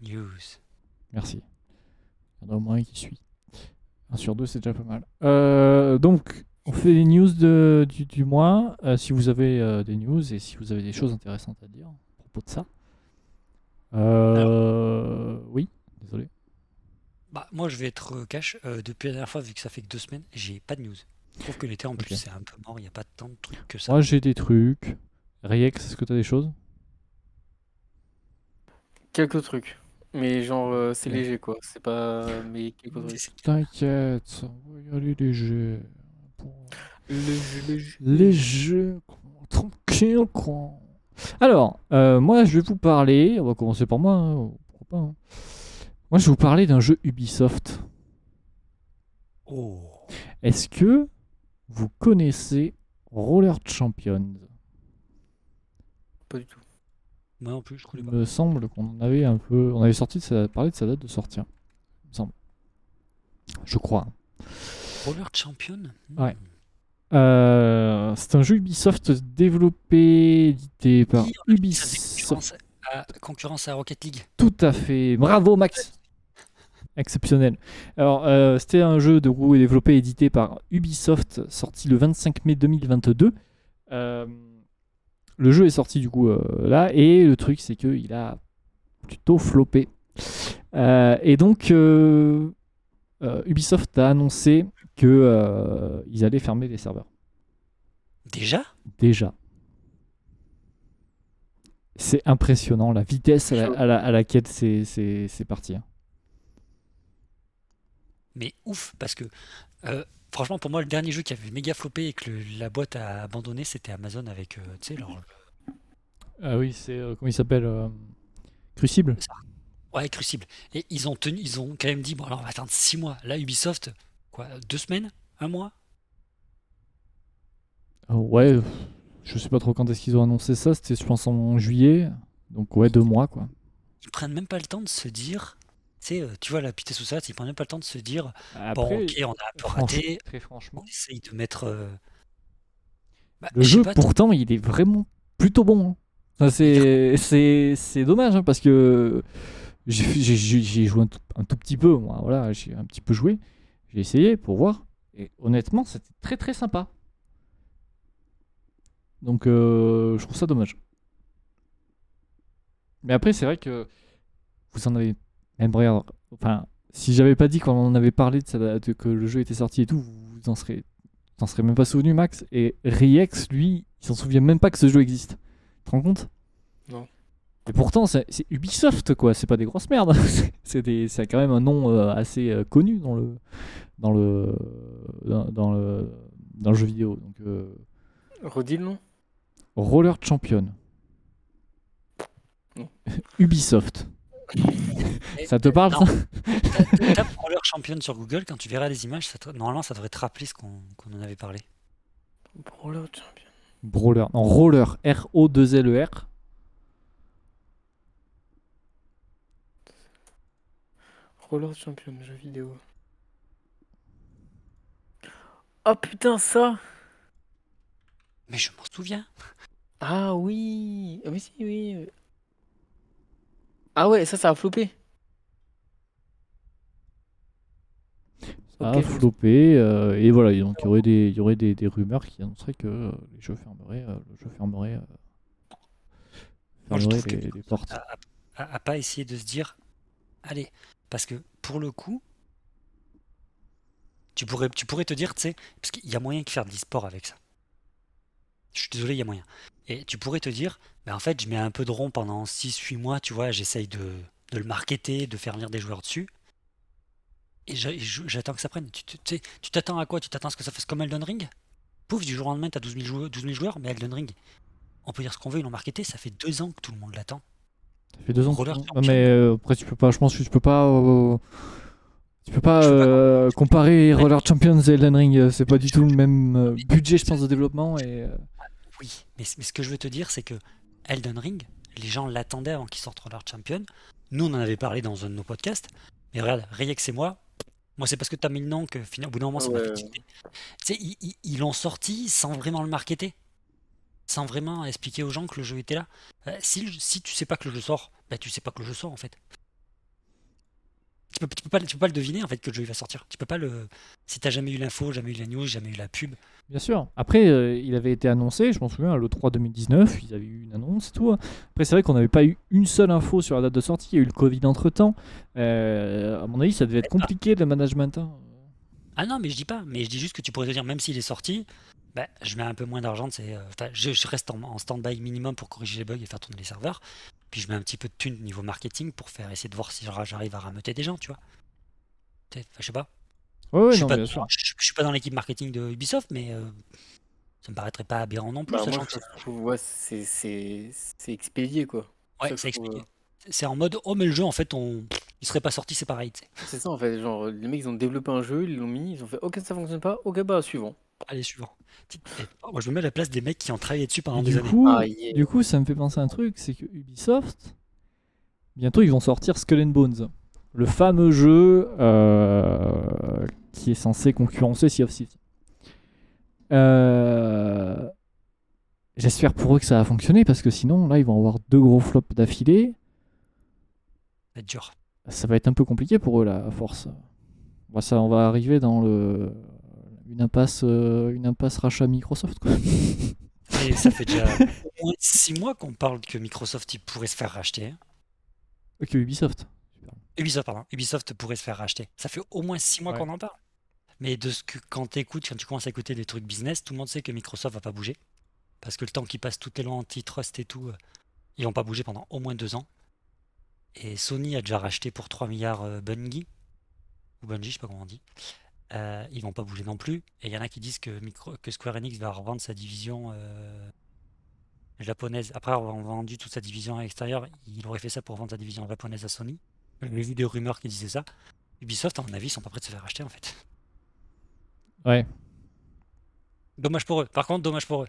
News. Merci. Il y en a au moins un qui suit. Un sur deux, c'est déjà pas mal. Euh, donc, on fait les news de- du, du mois. Euh, si vous avez euh, des news et si vous avez des choses intéressantes à dire à propos de ça. Euh, oui, désolé. Bah, moi, je vais être cash. euh, depuis la dernière fois, vu que ça fait que deux semaines, j'ai pas de news. Je trouve que l'été, en plus, c'est un peu mort. Il n'y a pas tant de trucs que ça. Moi, j'ai des trucs. Riex, est-ce que tu as des choses? Quelques trucs. Mais genre, euh, c'est léger, quoi. C'est pas... Mais quelques trucs. T'inquiète, on va y aller léger. Léger, quoi. tranquille, quoi. Alors, euh, moi, je vais vous parler. On va commencer par moi. hein, Pourquoi pas hein. Moi, je vais vous parler d'un jeu Ubisoft. Oh. Est-ce que vous connaissez Roller Champions? Pas du tout. Moi non plus, je connais Il pas. me semble qu'on en avait un peu. On avait sorti de sa... parlé de sa date de sortie. hein. Il me semble. Je crois. Roller Champion Hmm. Ouais. Euh, c'est un jeu Ubisoft développé, édité par Ubisoft. concurrence à, concurrence à Rocket League. Tout à fait. Bravo Max. Exceptionnel. Alors, euh, c'était un jeu de roue développé et édité par Ubisoft, sorti le 25 mai 2022. Euh, le jeu est sorti du coup là, et le truc c'est qu'il a plutôt floppé. Et donc, Ubisoft a annoncé que euh, ils allaient fermer les serveurs. Déjà? Déjà. C'est impressionnant la vitesse à, la- à la- à laquelle c'est parti. hein. Mais ouf, parce que euh, franchement, pour moi, le dernier jeu qui avait méga floppé et que le- la boîte a abandonné, c'était Amazon avec, euh, tu sais, leur... Ah oui, c'est euh, comment il s'appelle Crucible. Ouais, Crucible. Et ils ont tenu, ils ont quand même dit, bon alors on va attendre 6 mois. Là, Ubisoft, quoi, deux semaines? Un mois? Euh, ouais, je sais pas trop quand est-ce qu'ils ont annoncé ça, c'était je pense en juillet, donc ouais, deux mois quoi. Ils prennent même pas le temps de se dire, tu sais, euh, tu vois, la Pité sous ça, ils prennent même pas le temps de se dire, bon, Après, ok, on a un peu raté, très franchement, on essaye de mettre. euh, bah, le jeu pas, pourtant il est vraiment plutôt bon. hein. C'est dommage hein, parce que j'ai joué un tout, un tout petit peu, moi, voilà, j'ai un petit peu joué, j'ai essayé pour voir, et honnêtement c'était très très sympa. Donc euh, je trouve ça dommage. Mais après c'est vrai que vous en avez même enfin si j'avais pas dit quand on en avait parlé de, ça, que le jeu était sorti et tout, vous en serez t'en serais même pas souvenu Max et Riex lui il s'en souvient même pas que ce jeu existe. Tu te rends compte? Et pourtant c'est Ubisoft quoi, c'est pas des grosses merdes. <laughs> C'est- c'est des- c'est quand même un nom euh, assez euh, connu dans le dans le dans, dans le dans le jeu vidéo. Donc euh, Redis le nom Roller Champion. Non. <laughs> Ubisoft. <laughs> Ça te parle Non. ça Roller Champion sur Google, quand tu verras les images, ça te- normalement ça devrait te rappeler ce qu'on qu'on en avait parlé. Brawler Champion. Brawler. Non, Roller. R-O-2-L-E-R. Roller Champion, jeu vidéo. Oh putain, ça Mais je m'en souviens. Ah oui Ah Oui, si, oui. Ah ouais, ça, ça a floppé. Ça a je- floppé. euh, et voilà, et donc il y aurait des, il y aurait des, des rumeurs qui annonceraient que euh, les jeux fermeraient, euh, le jeu fermerait, euh, Moi, je fermerait que les, les portes. à, à- à pas essayer de se dire, allez, parce que pour le coup, tu pourrais, te dire, tu sais, parce qu'il y a moyen de faire de l'e-sport avec ça. Je suis désolé, il y a moyen. Et tu pourrais te dire, ben en fait, je mets un peu de rond pendant 6-8 mois, tu vois, j'essaye de, le marketer, de faire venir des joueurs dessus. Et j'attends que ça prenne. Tu t'attends à quoi? Tu t'attends à ce que ça fasse comme Elden Ring? Pouf, du jour au lendemain, t'as 12 000 joueurs, 12 000 joueurs, mais Elden Ring, on peut dire ce qu'on veut, ils l'ont marketé, ça fait deux ans que tout le monde l'attend. Ça fait deux ans. que- Roller Non, mais euh, après tu peux pas, je pense que tu peux pas, euh, tu peux pas peux pas euh, comparer Ouais. Roller Champions et Elden Ring. euh, C'est pas du tout le même euh, budget, je pense, de développement. Et euh, Oui, mais, ce que je veux te dire, c'est que Elden Ring, les gens l'attendaient avant qu'il sorte leur champion. Nous, on en avait parlé dans un de nos podcasts. Mais regarde, Riex et moi, moi, c'est parce que tu as mis le nom que finalement, au bout d'un moment, ça m'a Ouais. fait tilter. Tu sais, ils l'ont sorti sans vraiment le marketer. Sans vraiment expliquer aux gens que le jeu était là. Euh, si, le- si tu sais pas que le jeu sort, bah, tu sais pas que le jeu sort en fait. Tu peux, tu peux pas, tu peux pas le deviner en fait que le jeu il va sortir. Tu peux pas le. Si t'as jamais eu l'info, jamais eu la news, jamais eu la pub. Bien sûr. Après, euh, il avait été annoncé, je m'en souviens, le 3 2019, ils avaient eu une annonce et tout. Après, c'est vrai qu'on n'avait pas eu une seule info sur la date de sortie. Il y a eu le Covid entre temps. à mon avis, ça devait être compliqué le management. hein. Ah non, mais je dis pas. Mais je dis juste que tu pourrais te dire, même s'il est sorti, bah, je mets un peu moins d'argent. c'est, euh, enfin, je, je reste en, en stand-by minimum pour corriger les bugs et faire tourner les serveurs. Puis je mets un petit peu de thunes niveau marketing pour faire essayer de voir si j'arrive à rameuter des gens, tu vois. Enfin, je sais pas. Ouais, ouais, je, suis non, pas bien dans- sûr. je, je suis pas dans l'équipe marketing de Ubisoft, mais euh, ça me paraîtrait pas aberrant non plus, Bah, moi, je c'est- trouve, ouais, c'est c'est- c'est expédié, quoi. ouais, c'est trouve, expliqué. C'est en mode, oh mais le jeu en fait, on... il serait pas sorti, c'est pareil. tu sais. C'est ça, en fait. Genre, les mecs, ils ont développé un jeu, ils l'ont mis, ils ont fait OK, ça fonctionne pas, OK, bah, suivant. Allez, suivant. Eh, oh, moi je me mets à la place des mecs qui ont travaillé dessus pendant des du, années. coup, Ah, yeah. du coup, ça me fait penser à un truc c'est que Ubisoft, bientôt, ils vont sortir Skull and Bones. Le fameux jeu euh, qui est censé concurrencer Sea of Thieves. Euh, J'espère pour eux que ça va fonctionner parce que sinon, là, ils vont avoir deux gros flops d'affilée. Ça va être dur. Ça va être un peu compliqué pour eux, là, à force. Bah, ça, on va arriver dans le, une, impasse, euh, une impasse rachat Microsoft. Quoi. Et ça fait déjà au moins 6 mois qu'on parle que Microsoft il pourrait se faire racheter. hein. Ok, Ubisoft. Ubisoft, pardon. Ubisoft pourrait se faire racheter. Ça fait au moins 6 mois Ouais. qu'on en parle. Mais de ce que quand t'écoutes, quand tu commences à écouter des trucs business, tout le monde sait que Microsoft va pas bouger. Parce que le temps qu'ils passent tout est loin antitrust et tout, euh, ils vont pas bouger pendant au moins 2 ans. Et Sony a déjà racheté pour 3 milliards euh, Bungie. Ou Bungie, je sais pas comment on dit. Euh, ils vont pas bouger non plus. Et il y en a qui disent que, Micro- que Square Enix va revendre sa division euh, japonaise. Après avoir vendu toute sa division à l'extérieur, il aurait fait ça pour vendre sa division japonaise à Sony. J'ai vu des rumeurs qui disaient ça. Ubisoft, à mon avis, ils sont pas prêts de se faire acheter en fait. Ouais. Dommage pour eux. Par contre, dommage pour eux.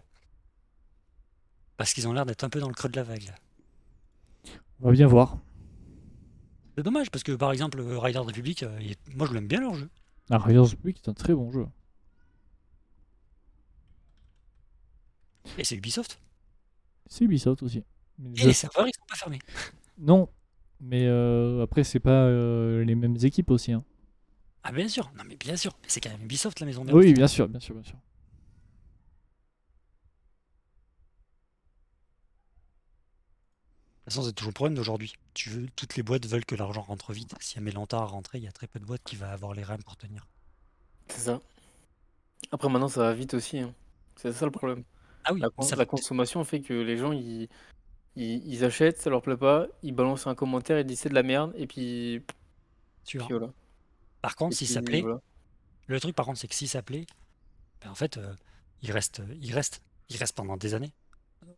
Parce qu'ils ont l'air d'être un peu dans le creux de la vague. là. On va bien voir. C'est dommage parce que par exemple, euh, Riders Republic, euh, il est- moi je l'aime bien leur jeu. Ah, Riders Republic est un très bon jeu. Et c'est Ubisoft. C'est Ubisoft aussi. Mais Et je- les serveurs, ils sont pas fermés. <laughs> Non, mais euh, après, c'est pas euh, les mêmes équipes aussi. hein. Ah bien sûr, non mais bien sûr, mais c'est quand même Ubisoft la maison mère. Oui, bien sûr, bien sûr, bien sûr. De toute façon, c'est toujours le problème d'aujourd'hui. Tu veux, toutes les boîtes veulent que l'argent rentre vite. S'il y a Mélanta à rentrer, il y a très peu de boîtes qui va avoir les reins pour tenir. C'est ça. Après, maintenant, ça va vite aussi. hein. C'est ça le problème. Ah oui, La, ça consommation fait que les gens, ils, ils, ils achètent, ça leur plaît pas, ils balancent un commentaire, ils disent c'est de la merde, et puis, puis voilà. Par Et contre, si ça plaît, voilà. le truc par contre, c'est que si ça plaît, ben, en fait, euh, il reste, il reste, il reste pendant des années.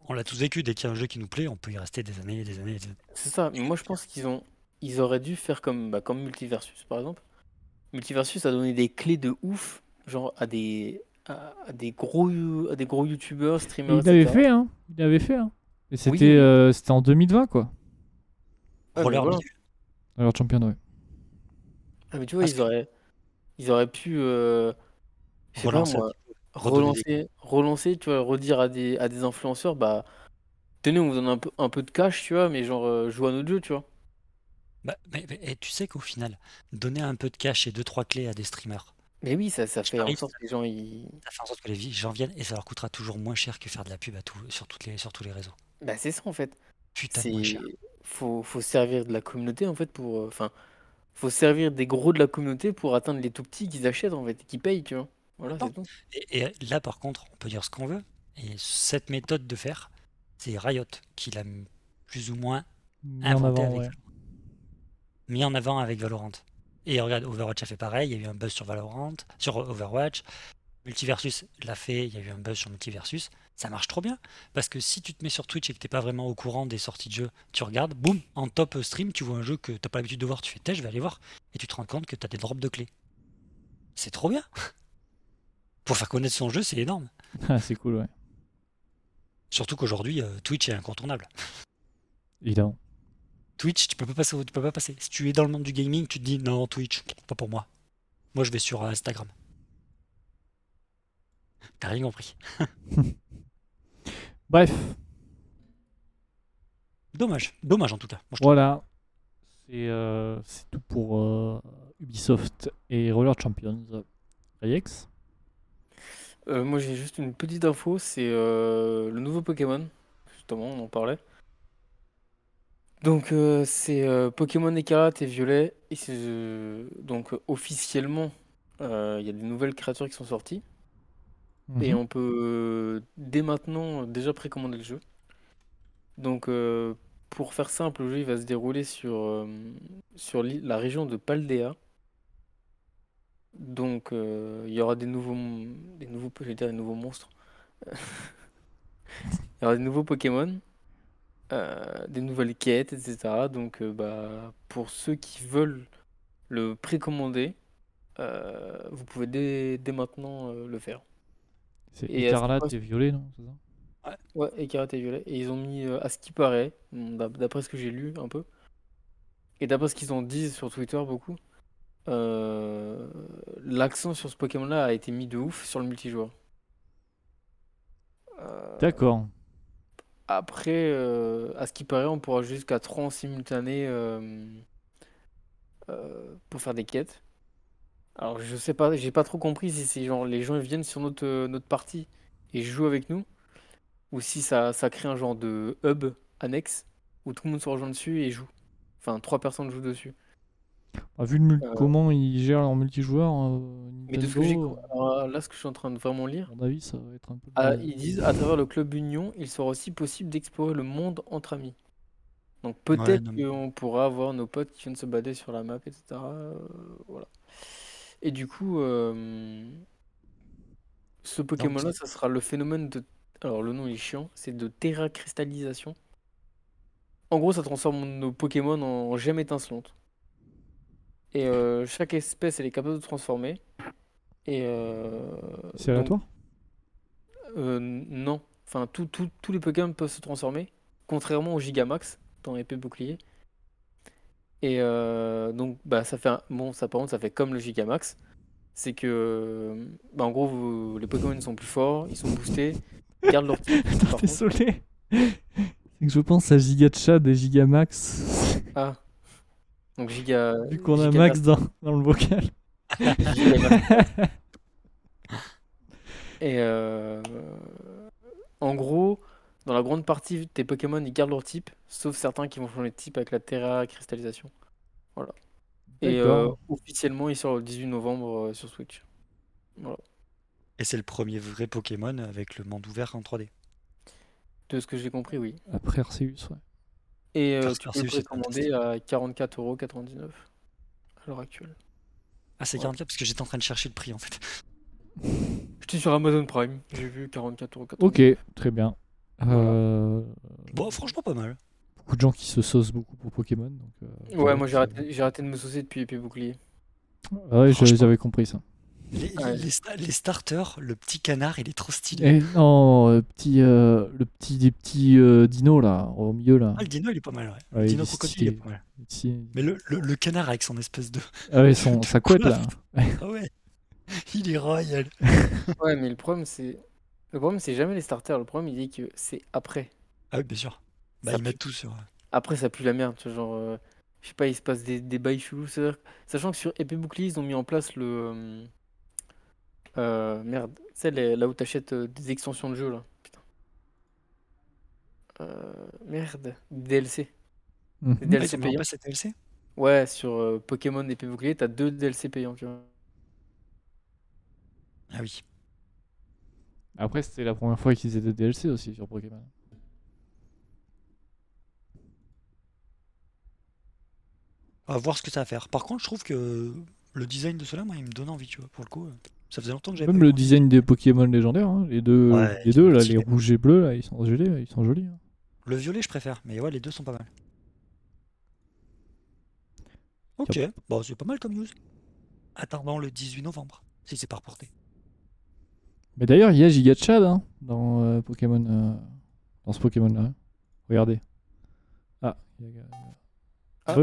On l'a tous vécu, dès qu'il y a un jeu qui nous plaît, on peut y rester des années et des années. et des années. C'est ça. Mais moi, je pense qu'ils ont, ils auraient dû faire comme, bah, comme Multiversus, par exemple. Multiversus a donné des clés de ouf, genre à des, à, à des gros, à des gros youtubeurs, streamers, il l'avait etc. fait, hein. Il l'avait fait, hein. Et c'était oui. euh, c'était en 2020, quoi. Mais Roller voilà. Alors, champion, ouais. Ah, mais tu vois, Parce ils auraient, ils auraient pu, euh, je sais pas Relancer un moi, relancer, relancer, tu vois, redire à des, à des influenceurs, bah, tenez, on vous donne un peu, un peu de cash, tu vois, mais genre, euh, jouez à notre jeu, tu vois. Bah, mais, mais- et tu sais qu'au final, donner un peu de cash et deux trois clés à des streamers, Mais oui, ça, ça fait en sorte que les gens, ils... ça fait en sorte que les gens viennent et ça leur coûtera toujours moins cher que faire de la pub à tout, sur, toutes les, sur tous les réseaux. Bah, c'est ça, en fait. Putain moins cher. faut, faut servir de la communauté, en fait, pour, euh, enfin, faut servir des gros de la communauté pour atteindre les tout petits qu'ils achètent, en fait, qui payent, tu vois. Voilà, Non. c'est tout. Et, et là, par contre, on peut dire ce qu'on veut. Et cette méthode de faire, c'est Riot qui l'a plus ou moins Mis en inventé avant, avec ouais. mis en avant avec Valorant. Et regarde, Overwatch a fait pareil, il y a eu un buzz sur Valorant, sur Overwatch. Multiversus l'a fait, il y a eu un buzz sur Multiversus. Ça marche trop bien. Parce que si tu te mets sur Twitch et que t'es pas vraiment au courant des sorties de jeux, tu regardes, boum, en top stream, tu vois un jeu que t'as pas l'habitude de voir, tu fais, Tiens, je vais aller voir. Et tu te rends compte que t'as des drops de clés. C'est trop bien. <laughs> Pour faire connaître son jeu, c'est énorme. <laughs> Ah, c'est cool, ouais. Surtout qu'aujourd'hui, euh, Twitch est incontournable. Évidemment. Twitch, tu peux pas passer, tu peux pas passer. Si tu es dans le monde du gaming, tu te dis non, Twitch, pas pour moi. Moi, je vais sur Instagram. T'as rien compris. <laughs> Bref, Dommage, dommage en tout cas. Moi, voilà. C'est euh, c'est tout pour euh, Ubisoft et Roller Champions. Reyex Euh, moi, j'ai juste une petite info, c'est euh, le nouveau Pokémon. Justement, on en parlait. Donc, euh, c'est Pokémon Écarlate et Violet. Et c'est, donc, officiellement, il y a des nouvelles créatures qui sont sorties. Et Mhm. on peut dès maintenant déjà précommander le jeu. Donc, euh, pour faire simple, le jeu il va se dérouler sur, sur la région de Paldea. Donc, euh, il y aura des nouveaux, des nouveaux, je vais dire des nouveaux monstres. <laughs> Il y aura des nouveaux Pokémon, euh, des nouvelles quêtes, etc. Donc, euh, bah, pour ceux qui veulent le précommander, vous pouvez dès, dès maintenant le faire. C'est écarlate et violet, non ça? Ouais, écarlate et violet. Et ils ont mis, euh, à ce qui paraît, d'après ce que j'ai lu un peu, et d'après ce qu'ils en disent sur Twitter beaucoup, euh, l'accent sur ce Pokémon-là a été mis de ouf sur le multijoueur. Euh, D'accord. après, euh, à ce qui paraît, on pourra jusqu'à 3 en simultané pour faire des quêtes. Alors, je sais pas, j'ai pas trop compris si c'est genre les gens viennent sur notre, notre partie et jouent avec nous, ou si ça, ça crée un genre de hub annexe où tout le monde se rejoint dessus et joue. Enfin, trois personnes jouent dessus. Ah, vu le Euh. comment ils gèrent leur multijoueur, euh, Mais de ce que j'ai Nintendo, alors là, ce que je suis en train de vraiment lire, à mon avis, ça va être un peu. ah, plus- ils disent à travers le club Union, il sera aussi possible d'explorer le monde entre amis. Donc peut-être qu'on pourra avoir nos potes qui viennent se balader sur la map, etc. euh, voilà. Et du coup, euh, ce Pokémon-là, ça sera le phénomène de... Alors le nom est chiant, c'est de terracristallisation. En gros, ça transforme nos Pokémon en gemmes étincelantes. Et euh, chaque espèce, elle est capable de se transformer. Et euh, C'est aléatoire euh, non. Enfin, tout- tout- tous les Pokémon peuvent se transformer, contrairement au Gigamax dans épée bouclier. Et euh, donc, bah, ça fait un- bon, ça par contre, ça fait comme le Gigamax. C'est que, bah, en gros, vous- les Pokémon sont plus forts, ils sont boostés, ils gardent leur <laughs> contre- Désolé. C'est que je pense à Giga Chad et Giga Max. Ah. Donc Giga. Vu qu'on a Max dans, dans le vocal. <laughs> <laughs> Et euh, en gros, dans la grande partie, tes Pokémon ils gardent leur type, sauf certains qui vont changer de type avec la Terra cristallisation. Voilà. Et euh, officiellement, il sort le 18 novembre euh, sur Switch. Et c'est le premier vrai Pokémon avec le monde ouvert en 3D. De ce que j'ai compris, oui. Après Arceus, ouais. Et euh, tu peux le précommander à 44,99€ à l'heure actuelle. Ah, c'est Ouais. 44 parce que j'étais en train de chercher le prix en fait. J'étais sur Amazon Prime, j'ai vu 44,99€. Ok, très bien. Euh, Bon, franchement, pas mal. beaucoup de gens qui se saucent beaucoup pour Pokémon. Donc, euh, Ouais, moi j'ai arrêté, j'ai arrêté de me saucer depuis Épée Bouclier. Ah ouais, j'avais compris ça. Les, Ouais. les sta- les starters, le petit canard, il est trop stylé. Et non, le petit, euh, le petit, des petits euh, dinos là, au milieu là. Ah, le dino, il est pas mal, ouais. Ouais, le dino est crocodile, stylé. il est pas mal. Petit- Mais le, le, le canard avec son espèce de. Ah ouais, son, de sa couette là. Ah ouais, il est royal. <laughs> Ouais, mais le problème c'est. Le problème c'est jamais les starters, le problème il dit que c'est après. Ah oui, bien sûr. Bah, Ça ils pue. mettent tout sur. Après ça pue la merde, tu vois, genre. euh, je sais pas, il se passe des, des bails chelous. Sachant que sur Épée Bouclier, ils ont mis en place le. Euh, merde, c'est là où t'achètes euh, des extensions de jeu là. Putain. Euh, merde, DLC. Mhm. Des Ah, DLC en payants. cette DLC Ouais, sur euh, Pokémon Épée Bouclier, t'as deux DLC payants, tu vois. Ah oui. Après, c'était la première fois qu'ils étaient DLC aussi sur Pokémon. On va voir ce que ça va faire. Par contre, je trouve que le design de cela, moi, il me donne envie, tu vois, pour le coup. euh, Ça faisait longtemps que j'avais Même pas le eu design des Pokémon légendaires, hein, les deux, Ouais, les deux là, les rouges et bleus, là, ils sont jolis. Ils sont jolis hein. Le violet, je préfère, mais ouais, les deux sont pas mal. Ok, bon, c'est pas mal comme news. Attendant le 18 novembre, si c'est pas reporté. Mais d'ailleurs, il y a Giga Chad hein, dans euh, Pokémon, euh, dans ce Pokémon là. Regardez. Ah. il y a- Ah,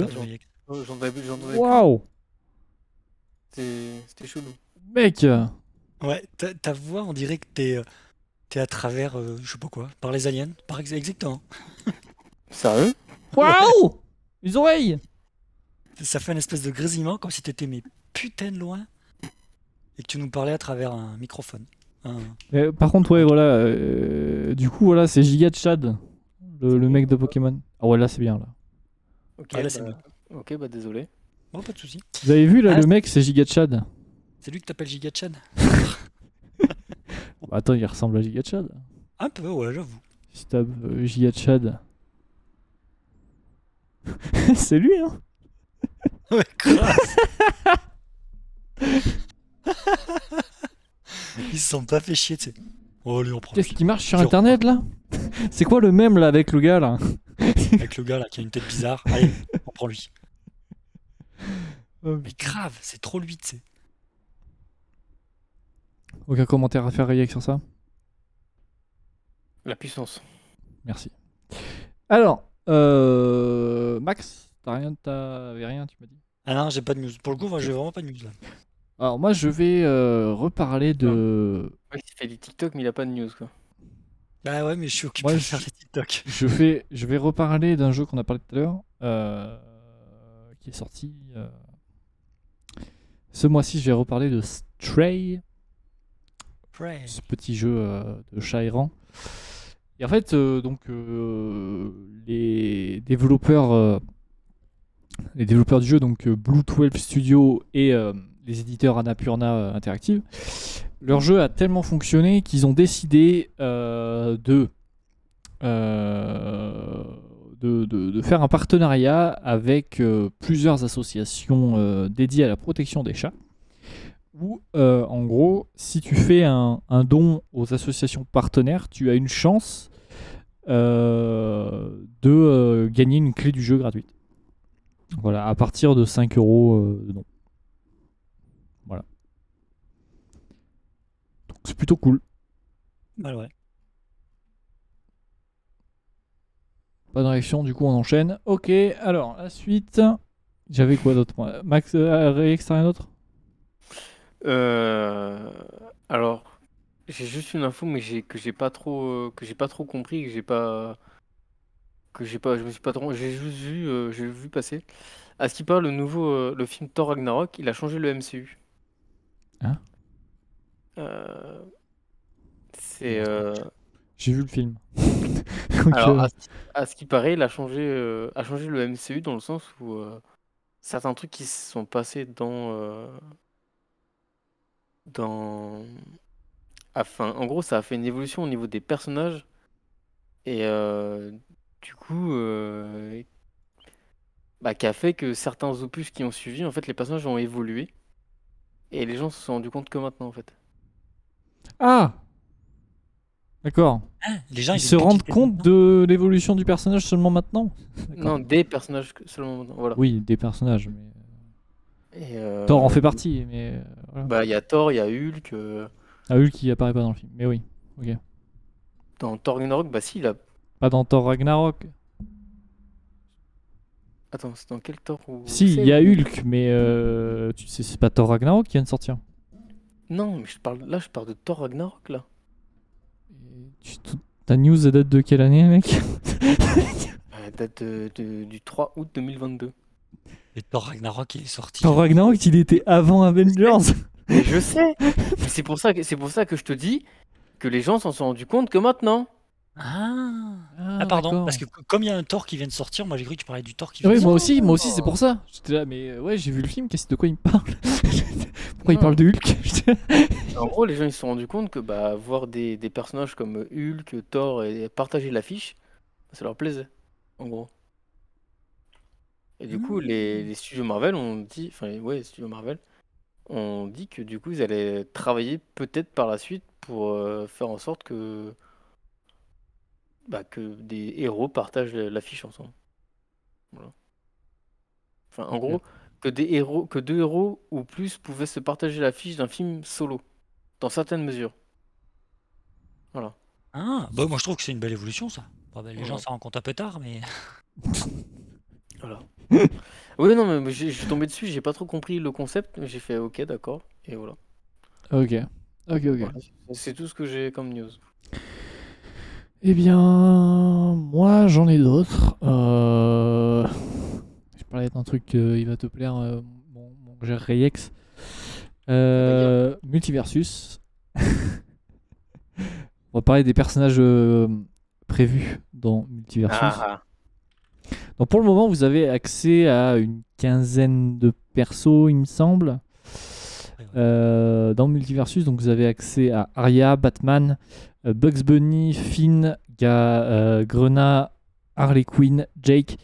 j'en avais plus. Waouh, C'était c'était chelou. Mec. Ouais, ta, ta voix, on dirait que t'es euh, t'es à travers, euh, je sais pas quoi, par les aliens, par ex- exactement. <laughs> Sérieux? Waouh, les oreilles. Ça fait une espèce de grésillement, comme si t'étais mais putain de loin, et que tu nous parlais à travers un microphone. Un- par contre, ouais, voilà. euh, du coup, voilà, c'est Giga Chad, le, le mec de Pokémon. Ah ouais, là, c'est bien là. Ok, Ah, là, c'est bah, ok, bah désolé. Bon, pas de soucis. Vous avez vu là, Ah, le mec, c'est Giga Chad. C'est lui que t'appelles Gigachan Bah, <laughs> attends, il ressemble à Giga Chad. Un peu, ouais, j'avoue. Si tapes euh, Giga Chad. <laughs> c'est lui, hein <laughs> Ouais, grave. Ils se sont pas fait chier, tu sais. Oh, allez, on prend Qu'est-ce qui marche sur Sur- internet là? C'est quoi le même là avec le gars là? Avec le gars là qui a une tête bizarre. Allez, on prend lui. Mais grave, c'est trop lui, tu sais. Aucun commentaire à faire Rayek sur ça? La puissance. Merci. Alors, euh, Max, t'as rien, t'avais rien, tu m'as dit? Ah non, j'ai pas de news. Pour le coup, moi, j'ai vraiment pas de news là. Alors moi je vais euh, reparler de... Ouais, il fait des TikTok, mais il a pas de news quoi. Bah ouais, mais je suis occupé Moi, de je- faire les TikTok. Je vais, je vais reparler d'un jeu qu'on a parlé tout à l'heure, euh, qui est sorti. euh, Ce mois-ci, je vais reparler de Stray. Ce petit jeu euh, de chat errant. Et en fait, euh, donc, euh, les développeurs, les développeurs du jeu, donc Blue 12 Studio et les éditeurs Annapurna Interactive, leur jeu a tellement fonctionné qu'ils ont décidé de, de, faire un partenariat avec plusieurs associations dédiées à la protection des chats. Où, euh, en gros, si tu fais un, un don aux associations partenaires, tu as une chance euh, de euh, gagner une clé du jeu gratuite. Voilà, à partir de 5 euros de don. Voilà. Donc c'est plutôt cool. Ouais, ouais. Pas de réaction, du coup on enchaîne. Ok, alors la suite. J'avais quoi d'autre Max, euh, rien d'autre? Euh, alors, j'ai juste une info, mais j'ai que j'ai pas trop euh, que j'ai pas trop compris, que j'ai pas que j'ai pas, je me suis pas trop, j'ai juste vu, euh, j'ai vu passer. À ce qui parle, le nouveau, euh, le film Thor Ragnarok, il a changé le MCU. Hein? Euh, c'est euh, J'ai vu le film. <laughs> Donc, alors euh, à, ce- à ce qui paraît, il a changé, euh, a changé le MCU dans le sens où euh, certains trucs qui se sont passés dans euh, dans Enfin, en gros, ça a fait une évolution au niveau des personnages. Et euh, du coup, euh, bah, qui a fait que certains opus qui ont suivi, en fait, les personnages ont évolué. Et les gens se sont rendus compte que maintenant, en fait. Ah D'accord. Hein, les gens Ils ils se rendent compte de l'évolution du personnage seulement maintenant? Non, des personnages seulement maintenant. Voilà. Oui, des personnages. Mais... Et, euh, Thor en fait partie, mais euh, voilà. Bah, il y a Thor, il y a Hulk. euh, Ah, Hulk qui apparaît pas dans le film. Mais oui, ok. dans Thor Ragnarok, bah si, il a. Pas dans Thor Ragnarok. Attends, c'est dans quel Thor où... Si, il y a Hulk, mais euh, tu sais, c'est pas Thor Ragnarok qui vient de sortir. Non, mais je parle... là, je parle de Thor Ragnarok, là. Tu- Ta news elle date de quelle année, mec? <laughs> Elle date de- de- du 3 août 2022. Et Thor Ragnarok, il est sorti. Thor Ragnarok, il était avant Avengers. Mais je sais <laughs> Mais c'est pour, ça que- c'est pour ça que je te dis que les gens s'en sont rendus compte que maintenant. Ah, Ah, pardon, d'accord. parce que co- comme il y a un Thor qui vient de sortir, moi j'ai cru que tu parlais du Thor qui vient Oui, de moi sortir. aussi, moi aussi, c'est pour ça. J'étais là, mais euh, ouais, j'ai vu le film, qu'est-ce de quoi il me parle? <laughs> Pourquoi il parle de Hulk? <laughs> En gros, les gens ils se sont rendus compte que bah, voir des, des personnages comme Hulk, Thor et partager l'affiche, ça leur plaisait, en gros. Et du coup, les, les studios Marvel ont dit, enfin, ouais, les studios Marvel ont dit que du coup, ils allaient travailler peut-être par la suite pour euh, faire en sorte que, bah, que des héros partagent l'affiche ensemble. Voilà. Enfin, en gros, que des héros, que deux héros ou plus pouvaient se partager l'affiche d'un film solo, dans certaines mesures. Voilà. Ah, bah moi je trouve que c'est une belle évolution ça. Bah, les gens s'en rendent compte un peu tard, mais. Voilà. <laughs> oui, non, mais- je suis tombé dessus, j'ai pas trop compris le concept, mais j'ai fait ok, d'accord, et voilà. Ok, ok, ok. Voilà. C'est tout ce que j'ai comme news. Eh bien, moi j'en ai d'autres. Euh... Je parlais d'un truc qui va te plaire, euh, mon, mon cher Reyex. Euh, Multiversus. <laughs> On va parler des personnages euh, prévus dans Multiversus. Ah, Pour le moment, vous avez accès à une quinzaine de persos, il me semble. Euh, dans Multiversus, donc vous avez accès à Arya, Batman, euh, Bugs Bunny, Finn, Ga- euh, Harley Quinn, Jake,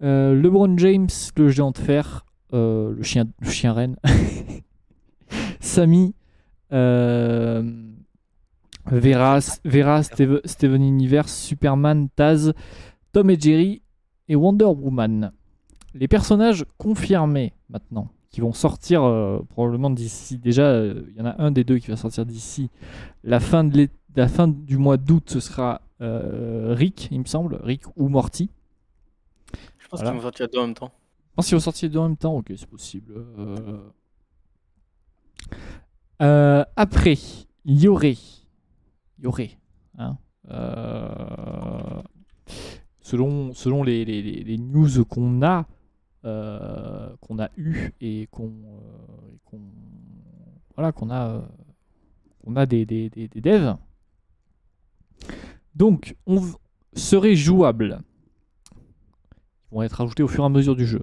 LeBron James, le géant de fer, le chien, le chien reine, <laughs> Sammy, Vera, Vera Steve- Steven Universe, Superman, Taz, Tom et Jerry et Wonder Woman. Les personnages confirmés maintenant, qui vont sortir euh, probablement d'ici. Déjà, euh, il y en a un des deux qui va sortir d'ici la fin de la fin du mois d'août. Ce sera euh, Rick, il me semble, Rick ou Morty. je pense Voilà. qu'ils vont sortir deux en même temps. Je pense qu'ils vont sortir les deux en même temps. Ok, c'est possible. Euh, après, il y aurait, il y aurait, hein, euh, selon, selon les, news qu'on a, euh, qu'on a eu et qu'on, euh, et qu'on- voilà, qu'on a, euh, a des, des, des- devs. Donc, on serait jouable. Ils vont être ajoutés au fur et à mesure du jeu.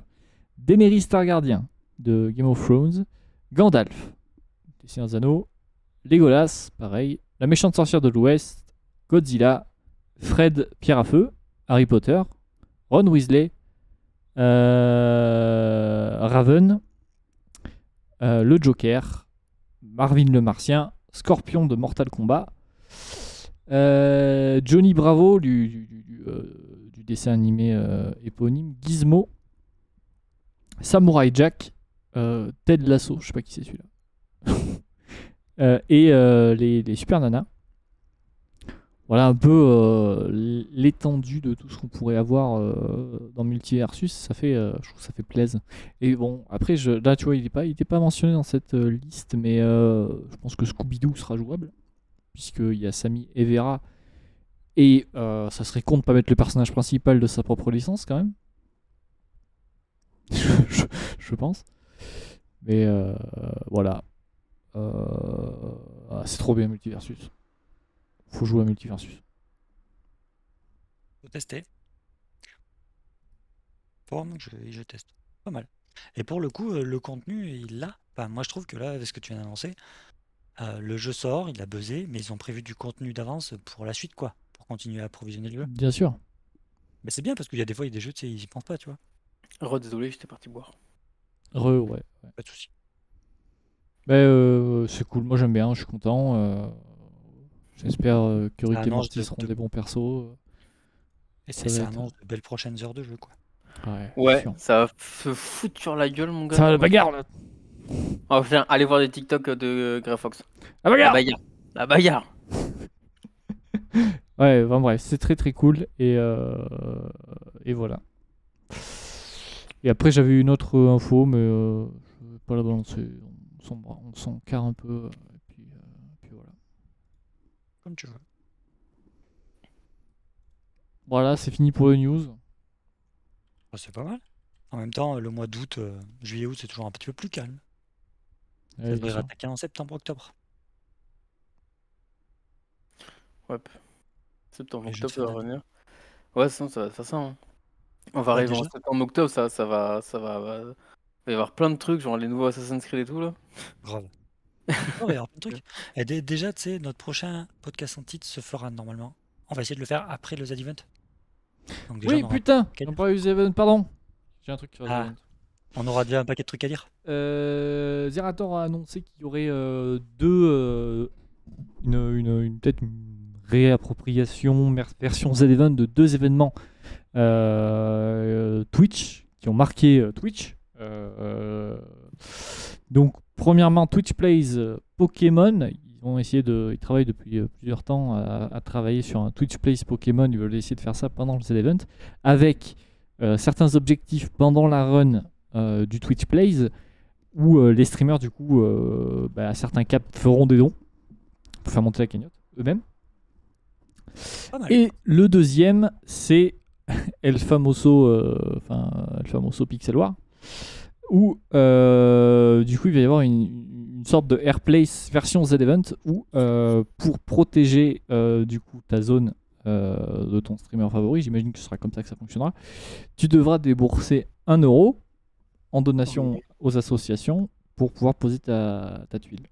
Daenerys Targaryen de Game of Thrones, Gandalf des Seigneurs Anneaux, Legolas, pareil, la méchante sorcière de l'Ouest, Godzilla, Fred Pierre à Feu, Harry Potter, Ron Weasley, euh, Raven, euh, le Joker, Marvin le Martien, Scorpion de Mortal Kombat, euh, Johnny Bravo du, dessin animé éponyme, Gizmo, Samurai Jack, Ted Lasso, je sais pas qui c'est celui-là. <laughs> Et les, les Super Nanas. Voilà un peu euh, l'étendue de tout ce qu'on pourrait avoir euh, dans Multiversus. Ça fait, euh, je trouve que ça fait plaisir. Et bon, après, je, là, tu vois, il n'est pas, mentionné dans cette liste, mais je pense que Scooby-Doo sera jouable, puisqu'il y a Sammy et Vera. Et ça serait con de pas mettre le personnage principal de sa propre licence, quand même. <laughs> je, pense. Mais voilà. Ah, c'est trop bien Multiversus. Faut jouer à Multiversus. Faut tester. Moi, je, je teste. Pas mal. Et pour le coup, euh, le contenu, il l'a. Enfin, moi, je trouve que là, avec ce que tu viens d'annoncer, euh, le jeu sort, il a buzzé, mais ils ont prévu du contenu d'avance pour la suite, quoi. Pour continuer à approvisionner le jeu. Bien sûr. Mais c'est bien parce qu'il y a des fois, il y a des jeux, tu sais, ils y pensent pas, tu vois. Oh, désolé, j'étais parti boire. Re, ouais. ouais. Pas de souci. Mais euh, c'est cool. Moi j'aime bien. Je suis content. euh, J'espère euh, que Rick et Morty de- seront de- des bons persos. Et Ça ça, ça va être- annonce de belles prochaines heures de jeu, quoi. Ouais. Ça va se foutre sur la gueule, mon gars. Ça va la bagarre là. Oh putain, allez voir des TikTok de Grey Fox. La La bagarre. bagarre. La bagarre. <laughs> Ouais, enfin bref, c'est très très cool et, euh, et voilà. Et après j'avais une autre euh, info, mais euh, je vais pas la balancer. On s'en on s'en carre un peu. euh, Et puis, euh, puis voilà. Comme tu veux. Voilà, c'est fini pour les news. Ah, c'est pas mal. En même temps, le mois d'août, euh, juillet-août, c'est toujours un petit peu plus calme. Ça Ouais, devrait sûr. attaquer en septembre-octobre. Ouais. Septembre, Les jeux de octobre, ça va revenir. Ouais, sinon ça va faire ça. hein. On va Ouais, arriver en septembre, octobre, ça, ça va, ça va, va- il va y avoir plein de trucs, genre les nouveaux Assassin's Creed et tout là. Grave. Non, plein de trucs. Dé- déjà, tu sais, notre prochain podcast en titre se fera normalement. On va essayer de le faire après le. Donc déjà, Oui, on, aura, putain, Quel- on parlait du Event, pardon. J'ai un truc sur Ah. Event. on aura déjà un paquet de trucs à dire. Euh, Zerator a annoncé qu'il y aurait euh, deux, euh, une, une- une- peut-être une réappropriation mer- version Z-Event de deux événements euh, Twitch qui ont marqué euh, Twitch. Euh, euh, donc, premièrement, Twitch Plays euh, Pokémon. Ils ont essayé de, ils travaillent depuis euh, plusieurs temps à, à travailler sur un Twitch Plays Pokémon. Ils veulent essayer de faire ça pendant le Z-Event avec euh, certains objectifs pendant la run euh, du Twitch Plays où euh, les streamers du coup bah, à certains caps feront des dons pour faire monter la cagnotte eux-mêmes. Et le deuxième c'est <laughs> El Famoso, enfin El Famoso Pixel War, où euh, du coup il va y avoir une, une sorte de Airplace version Z-Event où euh, pour protéger euh, du coup ta zone de ton streamer favori, j'imagine que ce sera comme ça que ça fonctionnera, tu devras débourser 1 euro en donation aux associations pour pouvoir poser ta, ta tuile.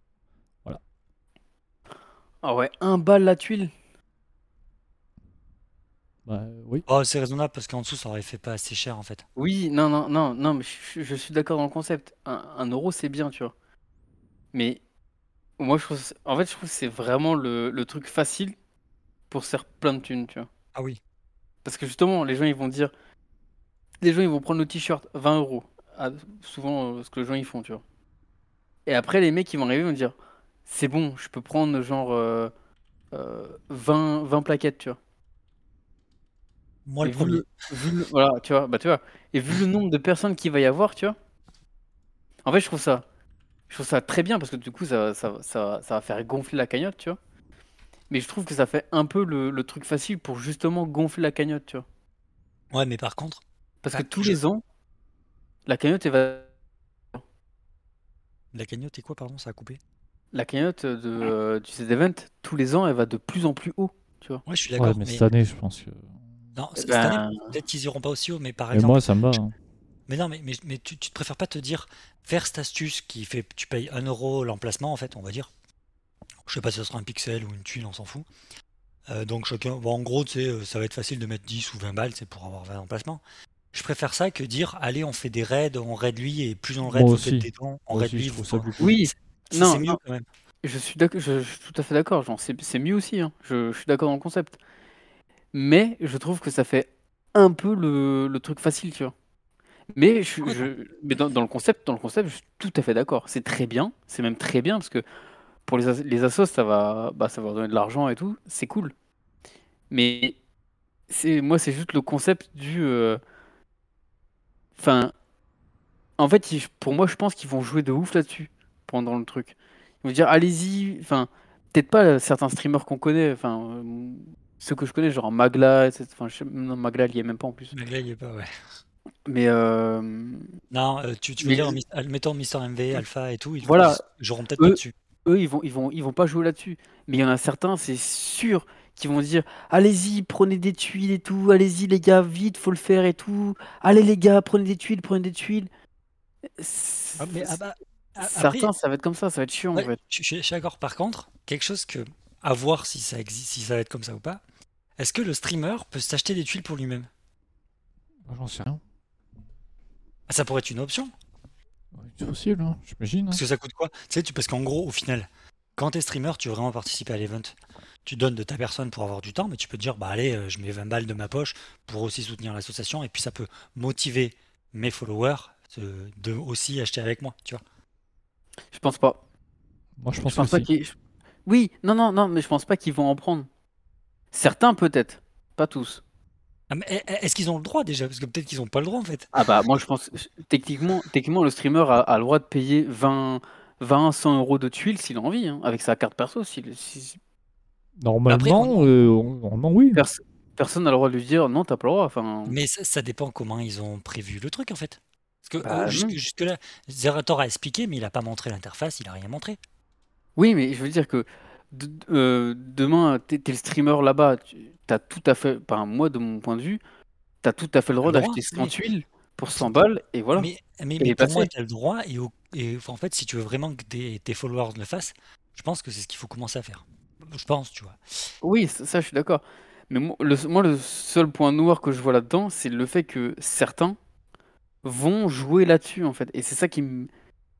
Ah ouais, un bal la tuile? Bah oui. Oh, c'est raisonnable parce qu'en dessous, ça aurait fait pas assez cher en fait. Oui, non, non, non, non, mais je, je suis d'accord dans le concept. Un, un euro, c'est bien, tu vois. Mais moi, je trouve, en fait, je trouve que c'est vraiment le, le truc facile pour se faire plein de thunes, tu vois. Ah oui. Parce que justement, les gens, ils vont dire, les gens, ils vont prendre le t-shirt 20 euros. Ah, souvent, euh, ce que les gens, ils font, tu vois. Et après, les mecs, ils vont arriver, ils vont dire, c'est bon, je peux prendre genre euh, euh, 20, 20 plaquettes, tu vois. Moi, Et le vu premier. le, vu le- voilà, tu vois, bah tu vois, et vu le nombre de personnes qu'il va y avoir, tu vois, en fait, je trouve ça, je trouve ça très bien parce que du coup, ça, ça, ça, ça va faire gonfler la cagnotte, tu vois. Mais je trouve que ça fait un peu le, le truc facile pour justement gonfler la cagnotte, tu vois. Ouais, mais par contre, Parce que tous je- les ans, la cagnotte, elle va, la cagnotte est quoi, pardon, ça a coupé? la cagnotte de, euh, du cet event, tous les ans, elle va de plus en plus haut, tu vois. Ouais, je suis Ouais, d'accord. mais mais cette année, je pense que. Non, Eh cette année, ben, peut-être qu'ils iront pas aussi haut, mais par Et exemple. moi, ça me va. hein. Mais non, mais, mais, mais tu, tu te préfères pas te dire faire cette astuce qui fait tu payes 1 euro l'emplacement en fait, on va dire. Je sais pas si ça sera un pixel ou une tuile, on s'en fout. Euh, donc chacun, bon, en gros, tu sais, euh, ça va être facile de mettre 10 ou 20 balles, c'est pour avoir 20 emplacements. Je préfère ça que dire allez, on fait des raids, on raid lui et plus on raid, vous faites des dons, on raid lui. vous- ça plus cool. oui, C'est mieux non. quand même. Je suis d'accord, je, je suis tout à fait d'accord, c'est mieux aussi, hein. Je, je suis d'accord dans le concept. Mais je trouve que ça fait un peu le, truc facile, tu vois. Mais, je, mais dans, le concept, dans le concept, je suis tout à fait d'accord. C'est très bien, c'est même très bien parce que pour les, les assos, ça va, bah, ça va donner de l'argent et tout, c'est cool. Mais c'est moi, c'est juste le concept du. euh, en fait, pour moi, je pense qu'ils vont jouer de ouf là-dessus pendant le truc. Ils vont dire, allez-y. Enfin, peut-être pas certains streamers qu'on connaît. Enfin, ceux que je connais, genre Magla, etc. Enfin, je sais- non, Magla, il y est même pas en plus. Mais là, il y est pas, ouais. Mais euh, Non, euh, tu, tu veux Mais- dire, mis- mettons Mister MV, Alpha et tout, ils, Voilà. ils joueront peut-être Eux- pas dessus. eux, ils vont, ils vont, ils vont pas jouer là-dessus. Mais il y en a certains, c'est sûr, qui vont dire Allez-y, prenez des tuiles et tout. Allez-y, les gars, vite, faut le faire et tout. Allez, les gars, prenez des tuiles, prenez des tuiles. C'est- Ah, mais, ah bah, a- après, Certains, ça va être comme ça, ça va être chiant ouais, en fait. je, je- je suis d'accord. Par contre, quelque chose que, à voir si ça existe, si ça va être comme ça ou pas, est-ce que le streamer peut s'acheter des tuiles pour lui-même? J'en sais rien. Ah, Ça pourrait être une option. Ouais, C'est possible, hein, j'imagine. hein. Parce que ça coûte quoi? Tu sais, tu, parce qu'en gros, au final, quand t'es streamer, tu veux vraiment participer à l'event. Tu donnes de ta personne pour avoir du temps, mais tu peux te dire, bah allez, euh, je mets 20 balles de ma poche pour aussi soutenir l'association, et puis ça peut motiver mes followers de, de aussi acheter avec moi, tu vois. Je pense pas. Moi, je Je pense, pense que pas si. Oui, non, non, non, mais je pense pas qu'ils vont en prendre. Certains peut-être, pas tous. Ah, mais est-ce qu'ils ont le droit déjà? Parce que peut-être qu'ils ont pas le droit en fait. Ah bah moi je pense techniquement, techniquement le streamer a, a le droit de payer 20, 20 100 euros de tuiles s'il a envie, hein, avec sa carte perso. s'il- si- Normalement, euh, normalement, oui. pers- personne n'a le droit de lui dire non, t'as pas le droit. Enfin, Mais ça, ça dépend comment ils ont prévu le truc en fait. Parce que Bah, euh, jusque, non. jusque là, Zerator a expliqué, mais il a pas montré l'interface, il a rien montré. Oui, mais je veux dire que de- euh, demain, t'es t'es le streamer là-bas, tu as tout à fait, enfin moi de mon point de vue, t'as tout à fait le droit Le droit, d'acheter 100 oui. tuiles pour 100 balles et voilà. Mais, mais, Et mais les pour moi, passer. tu as le droit, et, au- et en fait, si tu veux vraiment que tes, tes followers le fassent, je pense que c'est ce qu'il faut commencer à faire. Je pense, tu vois. Oui, ça, ça, je suis d'accord. Mais moi le, moi, le seul point noir que je vois là-dedans, c'est le fait que certains vont jouer là-dessus, en fait. Et c'est ça qui m-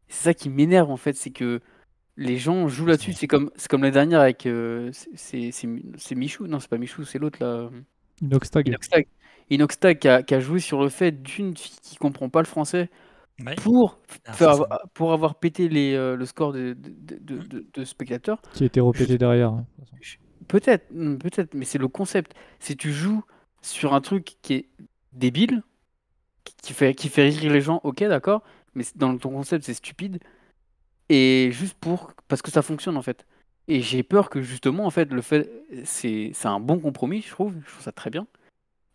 c'est ça qui m'énerve, en fait, c'est que les gens jouent là-dessus. C'est comme, c'est comme l'année dernière avec. euh, c'est c'est- c'est Mi- c'est Michou? Non, c'est pas Michou, c'est l'autre là. Inoxtag. Inoxtag. Inoxtag qui a, qui a joué sur le fait d'une fille qui comprend pas le français Ouais. pour, Ah, faire avoir, pour avoir pété les, euh, le score de, de, de- de- de spectateurs. Qui a été repété derrière. hein. Peut-être, peut-être, mais c'est le concept. Si tu joues sur un truc qui est débile, qui- fait, qui fait rire les gens, ok, d'accord, mais dans ton concept, c'est stupide. Et juste pour. Parce que ça fonctionne, en fait. Et j'ai peur que, justement, en fait, le fait. C'est c'est un bon compromis, je trouve. Je trouve ça très bien.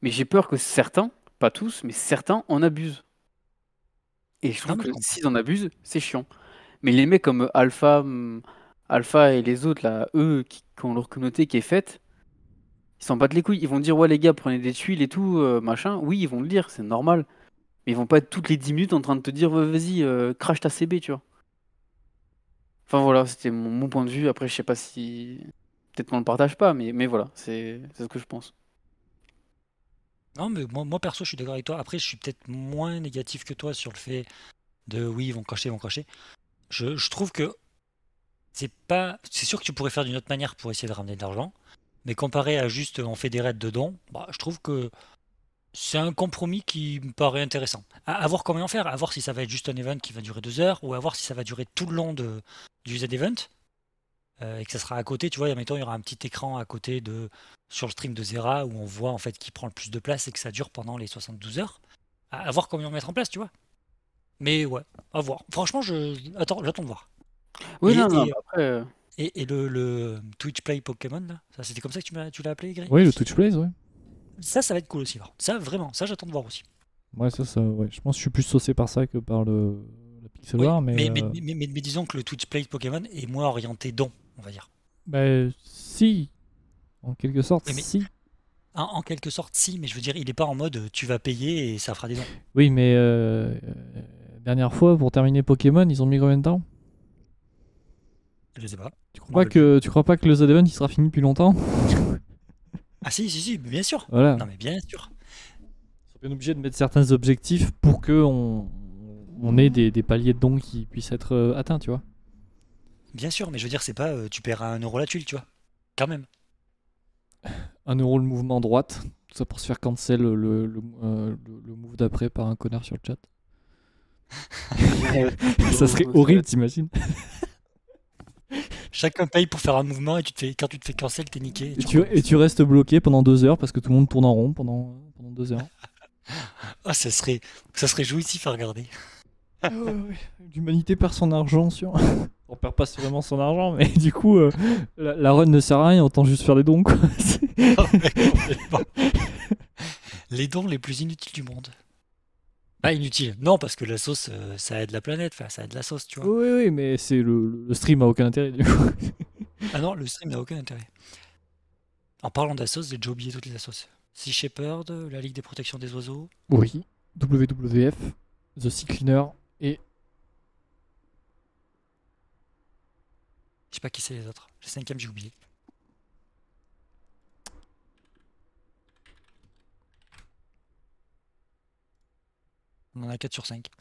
Mais j'ai peur que certains, pas tous, mais certains en abusent. Et je trouve que s'ils en abusent, c'est chiant. Mais les mecs comme Alpha, hum, Alpha et les autres, là, eux, qui, qui ont leur communauté qui est faite, ils s'en battent les couilles. Ils vont dire, ouais, les gars, prenez des tuiles et tout, euh, machin. Oui, ils vont le dire, c'est normal. Mais ils vont pas être toutes les 10 minutes en train de te dire, vas-y, euh, crache ta CB, tu vois. Enfin voilà, c'était mon, point de vue. Après, je sais pas si. Peut-être qu'on le partage pas, mais, voilà, c'est ce que je pense. Non, mais moi, perso, je suis d'accord avec toi. Après, je suis peut-être moins négatif que toi sur le fait de oui, ils vont cracher, ils vont cracher. Je, je trouve que c'est pas. C'est sûr que tu pourrais faire d'une autre manière pour essayer de ramener de l'argent, mais comparé à juste on fait des raids de dons, bah, je trouve que c'est un compromis qui me paraît intéressant. À, à voir comment en faire, à voir si ça va être juste un event qui va durer deux heures, ou à voir si ça va durer tout le long de, du Z-Event, euh, et que ça sera à côté, tu vois, admettons, il y aura un petit écran à côté de sur le stream de Zera où on voit en fait qui prend le plus de place et que ça dure pendant les 72 heures. À, à voir comment ils vont mettre en place, tu vois. Mais ouais, à voir. Franchement, je attends, j'attends de voir. Oui, Et- non, non, et- après. euh, Et, et le, le Twitch Play Pokémon, là, ça c'était comme ça que tu, m'as- tu l'as appelé, Greg Oui, le Twitch Plays, ouais. Ça, ça va être cool aussi. alors. Ça, vraiment, ça, j'attends de voir aussi. Ouais, ça, ça, ouais. Je pense que je suis plus saucé par ça que par le, Pixel Oui, War, mais. mais, mais, euh, mais- disons que le Twitch Play Pokémon est moins orienté don, on va dire. bah, si. En quelque sorte, si. En, en quelque sorte, si, mais je veux dire, il n'est pas en mode euh, tu vas payer et ça fera des dons. Oui, mais euh, euh, dernière fois, pour terminer Pokémon, ils ont mis combien de temps? Je sais pas. tu crois, pas que, tu crois pas que le Z-Event il sera fini depuis longtemps? Ah si, si, si, bien sûr. Voilà. Non mais bien sûr. Ils sont bien obligés de mettre certains objectifs pour que on, on ait des, des paliers de dons qui puissent être euh, atteints, tu vois. Bien sûr, mais je veux dire, c'est pas euh, tu paieras un euro la tuile, tu vois. Quand même. 1 euro le mouvement droite, Tout ça pour se faire cancel le, le, le, euh, le- move d'après par un connard sur le chat. <laughs> ça serait horrible, t'imagines <laughs> Chacun paye pour faire un mouvement et tu te fais, quand tu te fais cancel, t'es niqué. et tu, et tu restes bloqué pendant deux heures parce que tout le monde tourne en rond pendant, pendant deux heures. Ah, <laughs> ça serait, ça serait jouissif à regarder. L'humanité perd son argent sur. <laughs> On perd pas vraiment son argent, mais <laughs> du coup, euh, la, la run ne sert à rien, autant juste faire des dons. Quoi. <laughs> Ah les dons les plus inutiles du monde. Pas inutiles, non, parce que la sauce, euh, ça aide la planète, enfin, ça aide la sauce, tu vois. oui, oui, mais c'est le, le stream a aucun intérêt du coup. Ah non, le stream n'a aucun intérêt. En parlant d'assos, j'ai déjà oublié toutes les assos. Sea Shepherd, la Ligue des protections des oiseaux. Oui. WWF, The Sea Cleaner et. Je sais pas qui c'est les autres. Le cinquième, j'ai oublié. On en a 4 sur 5. <laughs>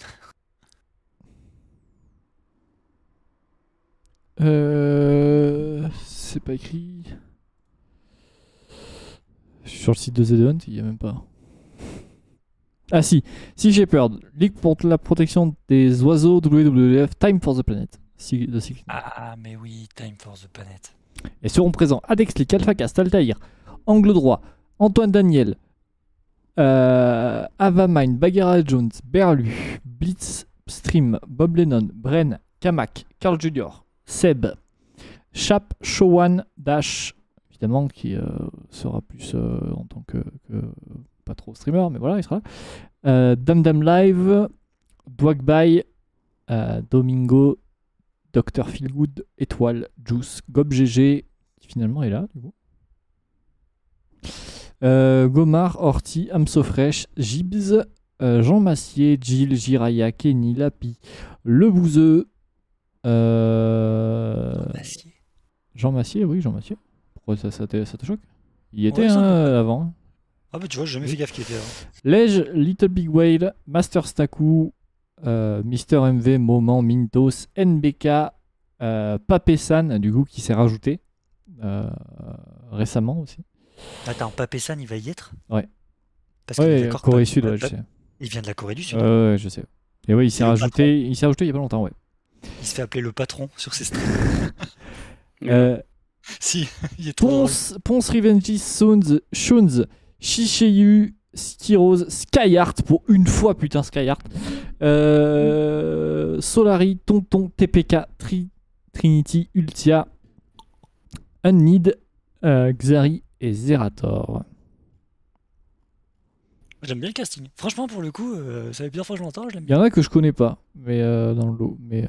Euh. C'est pas écrit. Sur le site de The il y a même pas. Ah si, Sea Shepherd, Ligue pour la protection des oiseaux WWF, Time for the Planet. Cleaner. Ah, mais oui, Time for the Planet. Et seront présents Adex Lick, Alpha Cast, Altaïr, Angle Droit, Antoine Daniel, euh, Avamind, Bagheera Jones, Berlu, Blitz, Stream, Bob Lennon, Bren, Kamak, Carl Junior, Seb, Chap, Showan, Dash, évidemment, qui euh, sera plus euh, en tant que, que pas trop streamer, mais voilà, il sera là. Euh, Dam Dam Live, Dwagby, euh, Domingo, Dr. Feelgood, Étoile, Juice, Gob GG, qui finalement est là, du coup. Euh, Gomar, Horty, Amsofresh, Gibbs, euh, Jean Massier, Jill, Jiraya, Kenny, Lapi, Le Bouzeux, euh, Massier. Jean Massier, oui, Jean Massier. Pourquoi ça, ça, te, ça te choque? Il y était Ouais, hein, avant. Ah, bah tu vois, j'ai jamais fait gaffe qu'il était là. Lej, Little Big Whale, Master Staku, euh, Mister MV, Moment, Mintos, NBK, euh, Papessan, du coup, qui s'est rajouté euh, récemment aussi. Attends, Papessan, il va y être? Ouais. Parce Ouais, que Corée Sud, ouais, je sais. Il vient de la Corée du Sud. Ouais, ouais, je sais. Et oui, il s'est rajouté, il s'est rajouté il y a pas longtemps, ouais. Il se fait appeler le patron sur ses streams. <laughs> Euh, si, <laughs> il est trop. Ponce, Ponce Revenge, Sounds, Shuns, Shishayu, Skiros, Skyheart, pour une fois, putain, Skyheart. Euh, Solari, Tonton, TPK, Tri, Trinity, Ultia, Unneed, euh, Xari et Zerator. J'aime bien le casting. Franchement, pour le coup, euh, ça fait plusieurs fois que je l'entends, Il y en a que je connais pas, mais dans le lot. Mais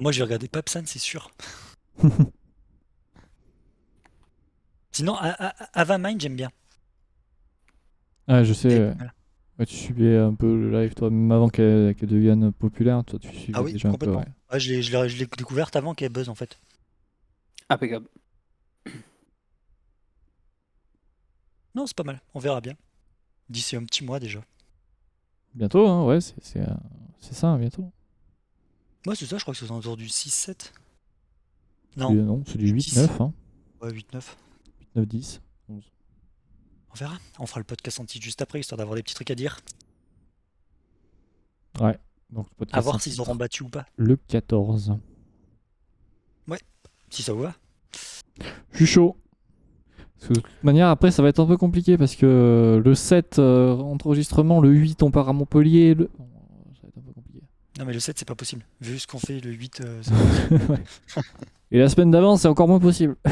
Moi, je vais regarder Papsan, c'est sûr. <laughs> Sinon, Avamind, j'aime bien. Ah, je sais. Ouais. voilà. Ouais, tu suivais un peu le live, toi, même avant qu'elle devienne populaire, toi, tu suivais Ah oui, déjà un peu. complètement. ouais. Ouais, je l'ai je l'ai- je l'ai découverte avant qu'elle buzz, en fait. Impeccable. Non, c'est pas mal. On verra bien. D'ici un petit mois déjà. Bientôt, hein, ouais, c'est c'est, euh, c'est ça, hein, bientôt. Moi, c'est ça, je crois que c'est aux alentours du 6-7. C'est- Non, non, c'est du 10. 8-9, hein. ouais, 8-9. 9-10. On verra. On fera le podcast titre juste après, histoire d'avoir des petits trucs à dire. Donc, le podcast À voir s'ils auront battu ou pas. Le 14. Si ça vous va. Je suis chaud. Parce que de toute manière, après, ça va être un peu compliqué parce que le 7, euh, enregistrement, le 8, on part à Montpellier. Le... Ça va être un peu compliqué. Non, mais le 7, c'est pas possible. Vu ce qu'on fait le 8, euh, <laughs> c'est pas possible. Ouais. Et la semaine d'avant, c'est encore moins possible. <laughs>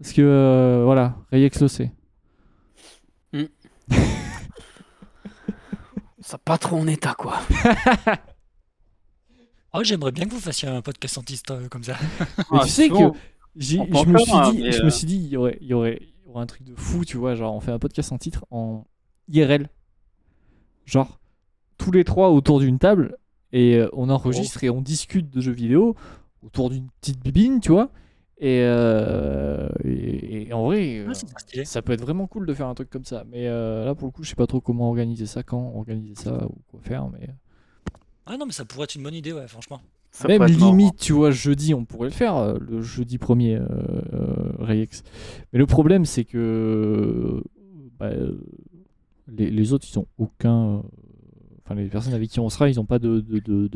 parce que, euh, voilà, Rayex le sait. <laughs> Ça pas trop en état, quoi. <laughs> Oh, j'aimerais bien que vous fassiez un podcast antiste euh, comme ça. Mais Ah, tu sais que en je me suis dit, euh, suis dit, il y aurait, il y aurait, il y aurait un truc de fou, tu vois, genre on fait un podcast en titre en IRL, genre tous les trois autour d'une table et euh, on enregistre et on discute de jeux vidéo autour d'une petite bibine, tu vois, et, euh, et, et en vrai, euh, Ah, stylé. ça peut être vraiment cool de faire un truc comme ça. Mais euh, là, pour le coup, je sais pas trop comment organiser ça, quand organiser ça ou quoi faire, mais Ah non, mais ça pourrait être une bonne idée, ouais, franchement. Ça Même marrant. limite, tu vois, jeudi, on pourrait le faire, euh, le jeudi premier euh, euh, Rex. Mais le problème, c'est que bah, euh, les, les autres, ils ont aucun. euh, Enfin, les personnes avec qui on sera, ils n'ont pas de, de,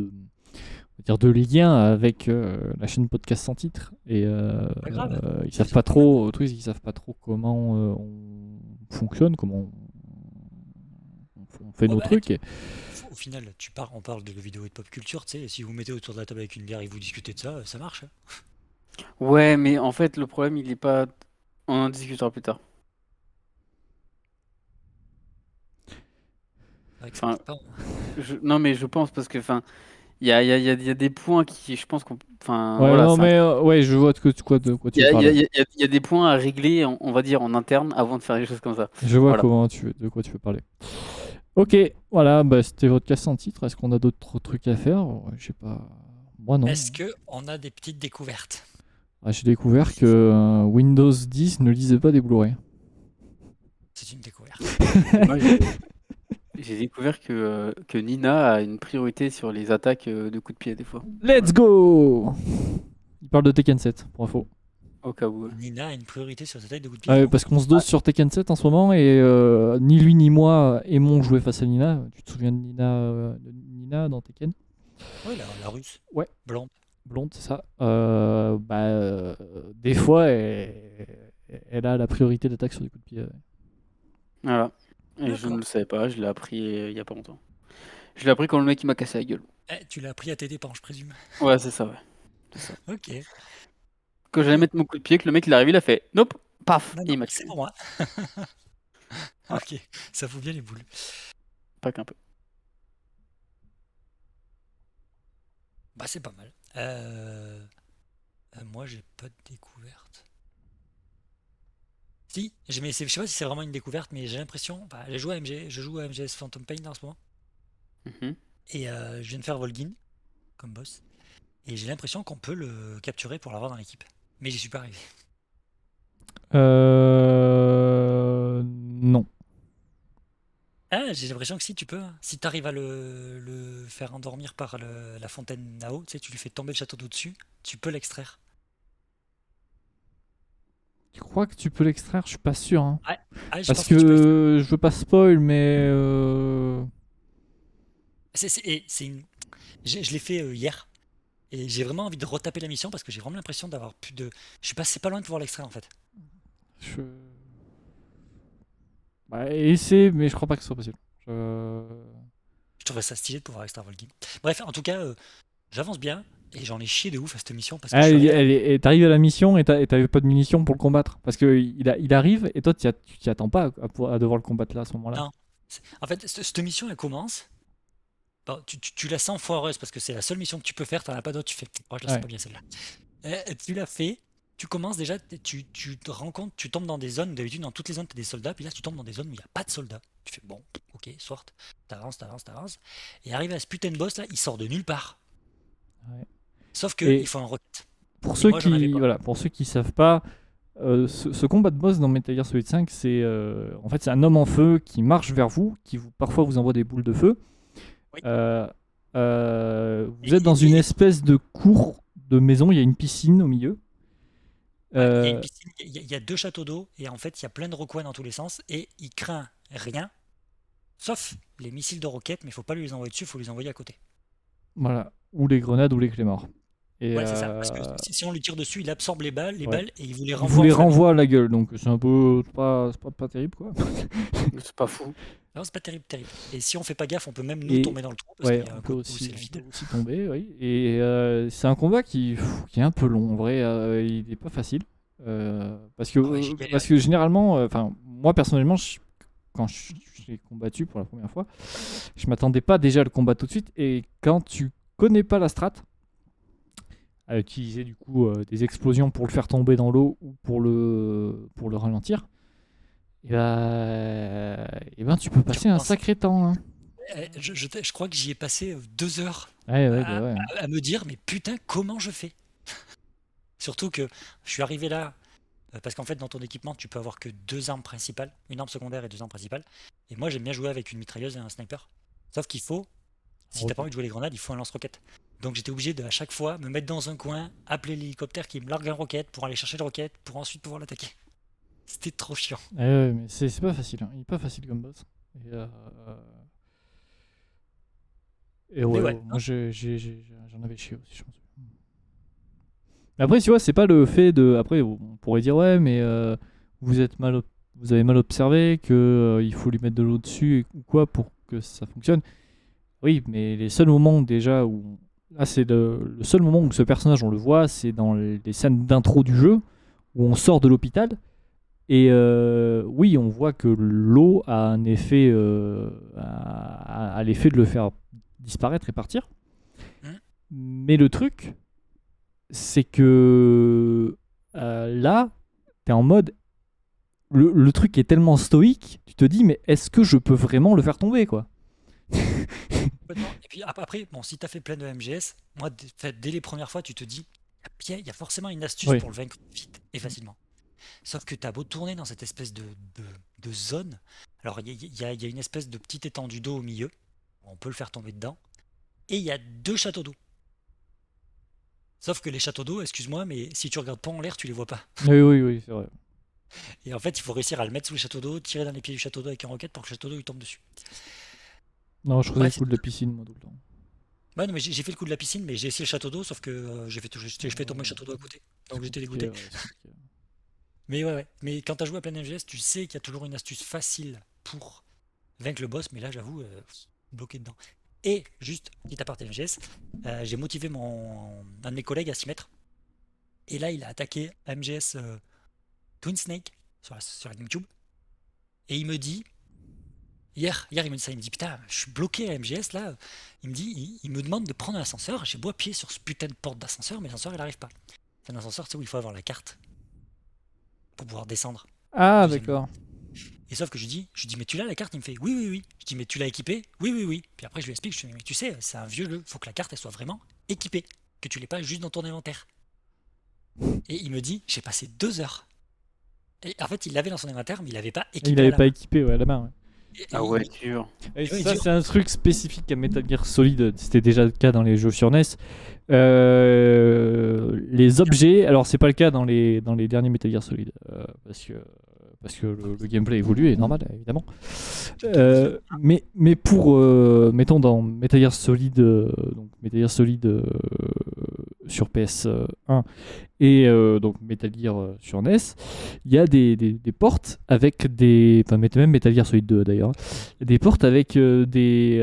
dire de lien avec euh, la chaîne podcast sans titre. Et euh, Pas grave. euh, ils savent pas trop, le truc, qu'ils savent pas trop comment euh, on fonctionne, comment on, on fait Oh, nos bah, trucs. et- Au final, tu pars, on parle de vidéo et de pop culture, tu sais, si vous mettez autour de la table avec une bière et vous discutez de ça, ça marche. hein. Ouais, mais en fait, le problème, il est pas. On en discutera plus tard. Enfin. Je- Non, mais je pense parce que, enfin, il y a, il y a- il y a- y a des points qui, je pense qu'on. Enfin, Ouais, voilà, non, mais euh, ouais, je vois de quoi, de quoi, de quoi tu Il y a, parles. il y a- il y a- il y a des points à régler, on, on va dire, en interne avant de faire des choses comme ça. Je vois Voilà. comment tu, de quoi tu veux parler. Ok, voilà, bah, c'était votre casse en titre. Est-ce qu'on a d'autres trucs à faire? Je sais pas. Moi, non. Est-ce que on a des petites découvertes? Ah, J'ai découvert que euh, Windows 10 ne lisait pas des Blu-ray. C'est une découverte. <laughs> J'ai- découvert que, euh, que Nina a une priorité sur les attaques euh, de coups de pied, des fois, Let's go Il parle de Tekken 7, pour info. au cas où. Nina a une priorité sur sa taille de coup de pied. Ah parce qu'on se dose sur Tekken 7 en ce moment et euh, ni lui ni moi aimons jouer face à Nina. Tu te souviens de Nina, euh, de Nina dans Tekken? Ouais, la, la russe. Ouais. Blonde. blonde, c'est ça. Euh, bah, euh, des fois, elle, elle a la priorité d'attaque sur des coups de pied. ouais. Voilà. Et je ne le savais pas, je l'ai appris euh, il y a pas longtemps. Je l'ai appris quand le mec il m'a cassé la gueule. Eh, tu l'as pris à tes dépens, je présume. Ouais, c'est ça, ouais. Ok. Quand j'allais mettre mon coup de pied, que le mec il est arrivé, il a fait Nope, paf, Non, et non, il m'a c'est tué. pour moi. <laughs> ok, ça fout bien les boules. Pas qu'un peu. Bah, c'est pas mal. Euh, euh, moi, j'ai pas de découverte. Si, mais je sais pas si c'est vraiment une découverte, mais j'ai l'impression. j'ai joué à MG, je joue à MGS Phantom Pain en ce moment. Mhm. Et euh, je viens de faire Volgin comme boss. Et j'ai l'impression qu'on peut le capturer pour l'avoir dans l'équipe. Mais j'y suis pas arrivé. Euh... Non. Ah, j'ai l'impression que si tu peux, hein. si tu arrives à le, le faire endormir par le- la fontaine Nao, tu sais, tu lui fais tomber le château d'eau dessus, tu peux l'extraire. Tu crois que tu peux l'extraire? Je suis pas sûr. hein. Ah, je Parce que euh, je veux pas spoil, mais. euh, C'est- une- Je l'ai fait euh, hier. Et j'ai vraiment envie de retaper la mission parce que j'ai vraiment l'impression d'avoir plus de. Je suis passé pas loin de pouvoir l'extraire en fait. Je... Bah, essaie, mais je crois pas que ce soit possible. Je- Je trouverais ça stylé de pouvoir extraire Volgin. Bref, en tout cas, euh, j'avance bien et j'en ai chié de ouf à cette mission parce que Ah, elle t'arrives à la mission et t'as- t'avais pas de munitions pour le combattre. Parce que il, arrive et toi tu t'y attends pas à, devoir le combattre là à ce moment-là. Non. En fait, cette mission, elle commence. Bon, tu, tu- tu la sens foireuse parce que c'est la seule mission que tu peux faire, t'en as pas d'autre, tu fais, oh, je la sens Ouais. pas bien celle-là. Tu l'as fait, tu commences déjà, tu, tu te rends compte, tu tombes dans des zones, d'habitude dans toutes les zones tu as des soldats, puis là tu tombes dans des zones où il n'y a pas de soldats. Tu fais, bon, ok, soit, t'avances, t'avances, t'avances. Et arrivé à ce putain de boss là, il sort de nulle part. Ouais. Sauf que Et- il faut un rocket. Pour Et ceux moi, qui voilà, pour ceux qui savent pas, euh, ce, ce combat de boss dans Metal Gear Solid 5, c'est euh, en fait c'est un homme en feu qui marche vers vous, qui vous parfois vous envoie des boules de feu. Oui. Euh, vous êtes dans une espèce de cour de maison, il y a une piscine au milieu. Ouais, y, y il y a deux châteaux d'eau et en fait il y a plein de recoins dans tous les sens et il craint rien sauf les missiles de roquettes mais il faut pas lui les envoyer dessus, il faut les envoyer à côté. Voilà, ou les grenades ou les clés morts. Et Ouais, c'est ça. Parce que euh, si, on lui tire dessus, il absorbe les balles, les Ouais. balles et il vous les il renvoie. vous les renvoie à la gueule, donc c'est un peu c'est pas, c'est pas, pas terrible quoi. <laughs> C'est pas fou. Non, c'est pas terrible, terrible. Et si on fait pas gaffe, on peut même nous Et- tomber dans le trou parce Ouais, qu'il y a un on peut aussi, vide. aussi tomber, oui. Et euh, c'est un combat qui, pff, qui est un peu long, en vrai. euh, il n'est pas facile. Euh, parce, que, Ah parce que généralement, euh, enfin, moi personnellement, je- quand je- j'ai combattu pour la première fois, je m'attendais pas déjà à le combattre tout de suite. Et quand tu connais pas la strat, à utiliser du coup euh, des explosions pour le faire tomber dans l'eau ou pour le, pour le ralentir, et ben, et ben tu peux passer un sacré temps. hein. Eh, Je, je crois que j'y ai passé euh, deux heures Ouais, ouais, Ah, bah ouais. à, à me dire, mais putain, comment je fais? <laughs> Surtout que je suis arrivé là, euh, parce qu'en fait, dans ton équipement, tu peux avoir que deux armes principales, une arme secondaire et deux armes principales. Et moi, j'aime bien jouer avec une mitrailleuse et un sniper. Sauf qu'il faut, si t'as pas envie de jouer les grenades, il faut un lance-roquette. Donc j'étais obligé de à chaque fois me mettre dans un coin, appeler l'hélicoptère qui me largue un roquette pour aller chercher le roquette pour ensuite pouvoir l'attaquer. <laughs> C'était trop chiant. Ouais, mais c'est pas facile. hein. Il est pas facile comme boss. Et, euh, et ouais, ouais, ouais, moi j'ai- j'en avais chié aussi, je pense. Mais après, tu vois, c'est pas le fait de. Après, on pourrait dire, ouais, mais euh, vous êtes mal, vous avez mal observé que euh, il faut lui mettre de l'eau dessus ou quoi pour que ça fonctionne. Oui, mais les seuls moments déjà où. Là, c'est le, le seul moment où ce personnage, on le voit, c'est dans les les scènes d'intro du jeu où on sort de l'hôpital. Et euh, oui, on voit que l'eau a un effet, euh, a, a l'effet de le faire disparaître et partir. Mhm. Mais le truc, c'est que euh, là, tu es en mode. Le, le truc est tellement stoïque, tu te dis, mais est-ce que je peux vraiment le faire tomber, quoi? <laughs> Complètement. Et puis ap- après, bon, si tu as fait plein de MGS, moi, dès les premières fois, tu te dis, il y a- forcément une astuce Oui. pour le vaincre vite et facilement. Sauf que tu as beau tourner dans cette espèce de, de- de zone. Alors, il y, a- y y une espèce de petite étendue d'eau au milieu. On peut le faire tomber dedans. Et il y a deux châteaux d'eau. Sauf que les châteaux d'eau, excuse-moi, mais si tu regardes pas en l'air, tu les vois pas. Oui, oui, oui, c'est vrai. Et en fait, il faut réussir à le mettre sous le château d'eau, tirer dans les pieds du château d'eau avec un roquette pour que le château d'eau il tombe dessus. Non, je faisais Ouais, le coup de la piscine, moi, tout le temps. Ouais, non, mais j'ai fait le coup de la piscine, mais j'ai essayé le château d'eau, sauf que euh, j'ai fait, fait tomber le château d'eau à côté. Donc j'étais dégoûté. ouais. <laughs> Mais ouais, ouais. Mais quand t'as joué à plein MGS, tu sais qu'il y a toujours une astuce facile pour vaincre le boss, mais là, j'avoue, euh, bloqué dedans. Et juste, petit aparté MGS, euh, j'ai motivé mon un de mes collègues à s'y mettre. Et là, il a attaqué MGS Twin Snake sur la, sur la GameCube. Et il me dit, hier, hier, il me dit ça, il me dit, putain, je suis bloqué à MGS là. Il me dit, il, il me demande de prendre un ascenseur. J'ai beau appuyer sur ce putain de porte d'ascenseur, mais l'ascenseur, il n'arrive pas. C'est un ascenseur, tu sais, où il faut avoir la carte pour pouvoir descendre. Ah, d'accord. Et sauf que je lui dis, je lui dis, mais tu l'as la carte? Il me fait, oui, oui, oui. Je dis, mais tu l'as équipée? Oui, oui, oui. Puis après, je lui explique, je lui dis, mais tu sais, c'est un vieux jeu, faut que la carte, elle soit vraiment équipée, que tu l'aies pas juste dans ton inventaire. Et il me dit, j'ai passé deux heures. Et en fait, il l'avait dans son inventaire, mais il l'avait pas équipé. Il à avait la pas main. équipé, ouais, à la main, ouais. Ah ouais, dur. Et Oui, ça, c'est un truc spécifique à Metal Gear Solid. C'était déjà le cas dans les jeux sur NES. Euh, les objets, alors c'est pas le cas dans les, dans les derniers Metal Gear Solid. euh, parce que, parce que le, le gameplay évolue, et normal, évidemment. Euh, mais, mais pour, euh, mettons, dans Metal Gear Solid, euh, donc Metal Gear Solid sur PS1 et donc Metal Gear sur NES, il y a des, des, des portes avec des. Enfin, même Metal Gear Solid 2 d'ailleurs des portes avec des,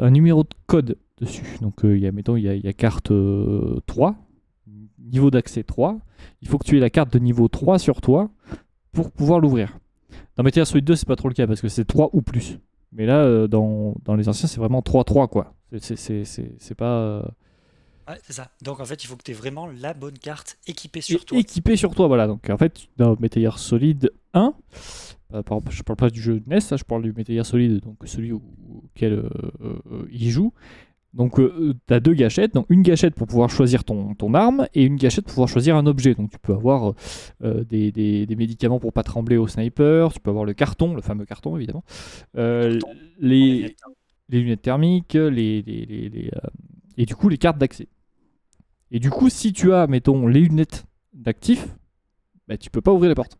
un numéro de code dessus. Donc il y a, mettons, il y a, y a carte euh, 3, niveau d'accès 3. Il faut que tu aies la carte de niveau 3 sur toi pour pouvoir l'ouvrir. Dans Metal Gear Solid 2, c'est pas trop le cas parce que c'est 3 ou plus. Mais là, euh, dans, dans les anciens, c'est vraiment 3-3 quoi. C'est- pas. euh, Ouais, c'est ça. Donc en fait, il faut que tu aies vraiment la bonne carte équipée et- sur toi. équipé sur toi. Voilà. Donc en fait, dans Metal Gear Solid 1, euh, par exemple, je parle pas du jeu NES, là, je parle du Metal Gear Solid, donc celui auquel euh, euh, il joue. Donc tu as deux gâchettes, donc une gâchette pour pouvoir choisir ton, ton arme et une gâchette pour pouvoir choisir un objet. Donc tu peux avoir euh, des, des- des médicaments pour pas trembler au sniper, tu peux avoir le carton, le fameux carton évidemment, euh, Carton. les, les lunettes thermiques, les, les- les- les, euh, et du coup les cartes d'accès. Et du coup, si tu as, mettons, les lunettes d'actif, bah, tu peux pas ouvrir les portes.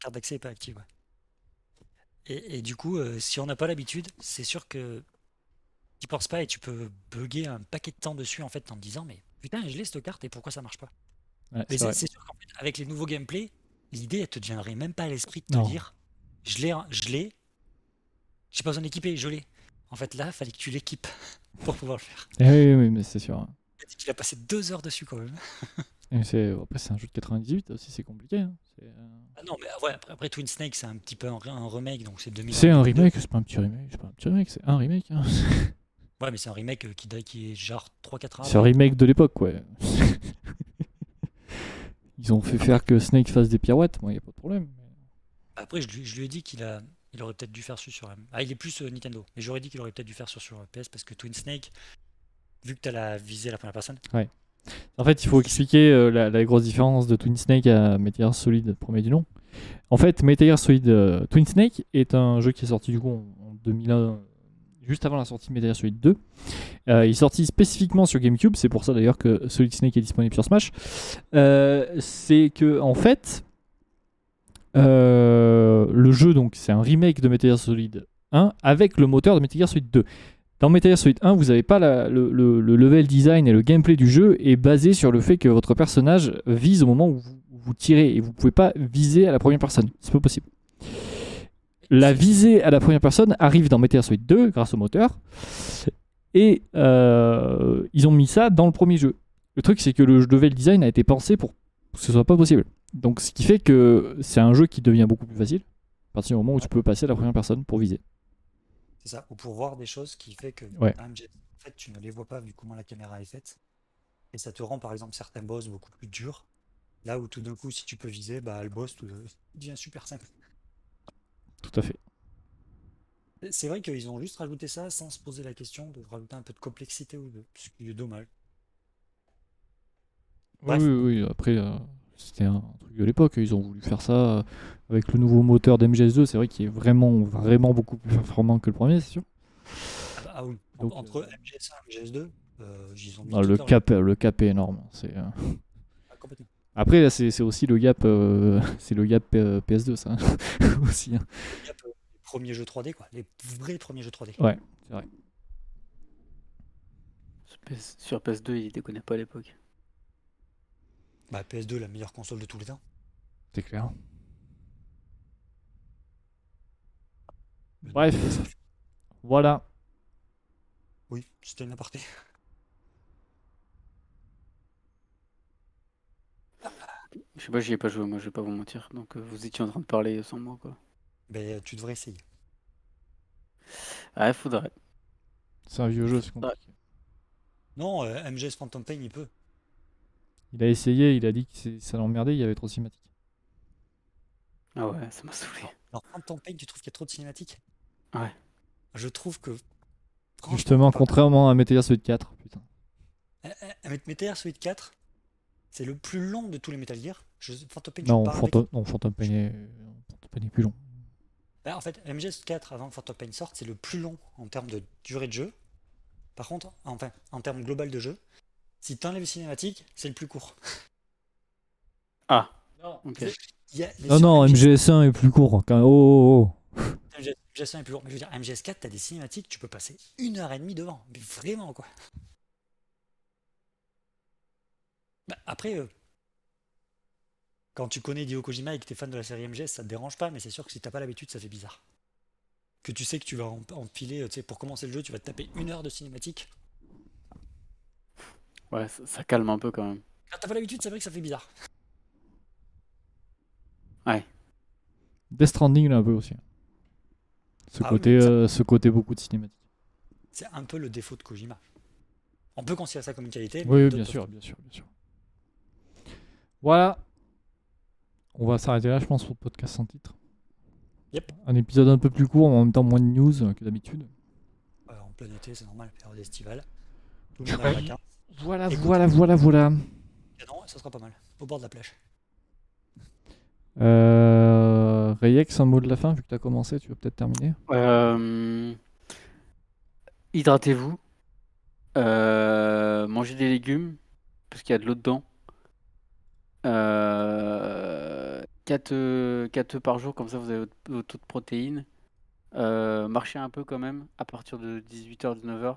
carte d'accès n'est pas active. ouais. Et, et du coup, euh, si on n'a pas l'habitude, c'est sûr que tu penses pas et tu peux bugger un paquet de temps dessus en fait en te disant mais putain je l'ai cette carte et pourquoi ça marche pas? Ouais, Mais c'est sûr qu'en fait avec les nouveaux gameplays, l'idée elle te viendrait même pas à l'esprit de te Non. dire je l'ai, je l'ai, j'ai pas besoin d'équiper, je l'ai. En fait là, fallait que tu l'équipes <laughs> pour pouvoir le faire. Eh oui, oui, mais c'est sûr. Tu l'as passé deux heures dessus quand même. <laughs> C'est- Après, c'est un jeu de 98 aussi, c'est compliqué. hein. Euh, Ah non mais ouais, après, après Twin Snake c'est un petit peu un, un remake donc c'est 2000. c'est un remake, c'est pas un petit remake, c'est pas un petit remake, c'est un remake. hein. <laughs> Ouais mais c'est un remake euh, qui, est genre 3-4 ans. C'est un remake de l'époque, ouais. <laughs> Ils ont fait faire que Snake fasse des pirouettes, moi, y a pas de problème. Après, je lui, je lui ai dit qu'il a, il aurait peut-être dû faire sur, sur Ah, il est plus euh, Nintendo. Mais j'aurais dit qu'il aurait peut-être dû faire sur, sur PS parce que Twin Snake, vu que tu as la visée à la première personne, En fait, il faut expliquer euh, la, la grosse différence de Twin Snake à Metal Gear Solid, premier du nom. En fait, Metal Gear Solid euh, Twin Snake est un jeu qui est sorti du coup en, en 2001 juste avant la sortie de Metal Solid 2. Euh, il est sorti spécifiquement sur GameCube, c'est pour ça d'ailleurs que Solid Snake est disponible sur Smash. Euh, c'est que en fait, euh, le jeu donc c'est un remake de Metal Solid 1 avec le moteur de Metal Solid 2. Dans Metal Solid 1, vous n'avez pas la- le, le- le level design et le gameplay du jeu est basé sur le fait que votre personnage vise au moment où vous, vous tirez et vous pouvez pas viser à la première personne. C'est pas possible. La visée à la première personne arrive dans Metal Gear Solid 2 grâce au moteur et euh, ils ont mis ça dans le premier jeu. Le truc c'est que le level design a été pensé pour que ce soit pas possible. Donc ce qui fait que c'est un jeu qui devient beaucoup plus facile à partir du moment où tu peux passer à la première personne pour viser. C'est ça, ou pour voir des choses qui fait que Ouais. en fait, tu ne les vois pas vu comment la caméra est faite. Et ça te rend par exemple certains boss beaucoup plus durs. Là où tout d'un coup, si tu peux viser, bah, le boss tout, devient super simple. Tout à fait. C'est vrai qu'ils ont juste rajouté ça sans se poser la question de rajouter un peu de complexité ou de... ce qui est dommage. Oui, Bref. oui, oui. Après, euh, c'était un truc de l'époque. Ils ont voulu faire ça euh, avec le nouveau moteur d'MGS2. C'est vrai qu'il est vraiment, vraiment beaucoup plus performant que le premier, c'est sûr. Ah, bah, ah oui, Donc, entre euh, MGS1 et MGS2, euh, ils ont mis Ah, le, cap, le cap est énorme. C'est, euh. Après, là, c'est c'est aussi le gap, euh, <laughs> c'est le gap euh, PS2, ça <laughs> aussi. hein. Il y a, euh, les premiers jeux 3D, quoi. Les vrais premiers jeux 3D. Ouais, c'est vrai. Sur PS- Sur PS2, il déconnait pas à l'époque. Bah, PS2, la meilleure console de tous les temps. C'est clair. Bref, voilà. Oui, c'était une aparté. Je sais pas, j'y ai pas joué, moi je vais pas vous mentir. Donc euh, vous étiez en train de parler sans moi quoi. Ben, tu devrais essayer. Ah, faudrait. C'est un vieux jeu, c'est compliqué. Non, euh, MGS Phantom Pain, il peut. Il a essayé, il a dit que ça l'emmerdait, il y avait trop de cinématiques. Ah ouais, ça m'a saoulé. Alors, Phantom Pain, tu trouves qu'il y a trop de cinématiques? Ouais. Je trouve que. Justement, contrairement à Metal Gear Solid 4. Putain. Euh, euh, Metal Gear Solid 4, c'est le plus long de tous les Metal Gear. Je... Phantom Pain, je Non, avec- non, Phantom Pain est... Phantom Pain est plus long. Bah, en fait, MGS 4 avant que Phantom Pain sorte, c'est le plus long en termes de durée de jeu. Par contre, enfin, en termes global de jeu, si tu enlèves les cinématiques, c'est le plus court. Ah. Non, non, MGS MGS1 est plus court. Quand... Oh, oh, oh. MGS, MGS1 est plus lourd. Mais je veux dire, MGS4, t'as des cinématiques, tu peux passer une heure et demie devant. Mais vraiment, quoi. Bah, après, euh, quand tu connais Hideo Kojima et que t'es fan de la série MGS, ça te dérange pas, mais c'est sûr que si t'as pas l'habitude, ça fait bizarre. Que tu sais que tu vas em- empiler, euh, tu sais, pour commencer le jeu, tu vas te taper une heure de cinématique. Ouais, ça, ça calme un peu quand même. Quand t'as pas l'habitude, c'est vrai que ça fait bizarre. Death Stranding, là, un peu aussi. Ce, Ah côté, ça- euh, ce côté beaucoup de cinématiques. C'est un peu le défaut de Kojima. On peut considérer ça comme une qualité. mais Oui, oui, bien sûr, bien sûr, bien sûr. Voilà. On va s'arrêter là, je pense, pour le podcast sans titre. Yep. Un épisode un peu plus court, mais en même temps moins de news euh, que d'habitude. Ouais, en plein été, c'est normal, période estivale. Tout le monde a les vacances. Voilà, Écoute. voilà, voilà, voilà. Canon, ça sera pas mal. Au bord de la plage. Euh, Reyex, un mot de la fin, vu que tu as commencé, tu veux peut-être terminer? Euh, Hydratez-vous. Euh, Mangez des légumes, parce qu'il y a de l'eau dedans. Euh, 4, œufs par jour, comme ça vous avez votre, votre taux de protéines. Euh, marchez un peu quand même, à partir de 18h, 19h.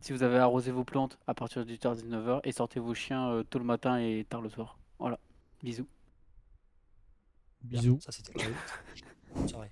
Si vous avez arrosé vos plantes, à partir de 18h, 19h. Et sortez vos chiens euh, tôt le matin et tard le soir. Voilà. Bisous. Bisous. Ça, c'était. <laughs> Bonne soirée.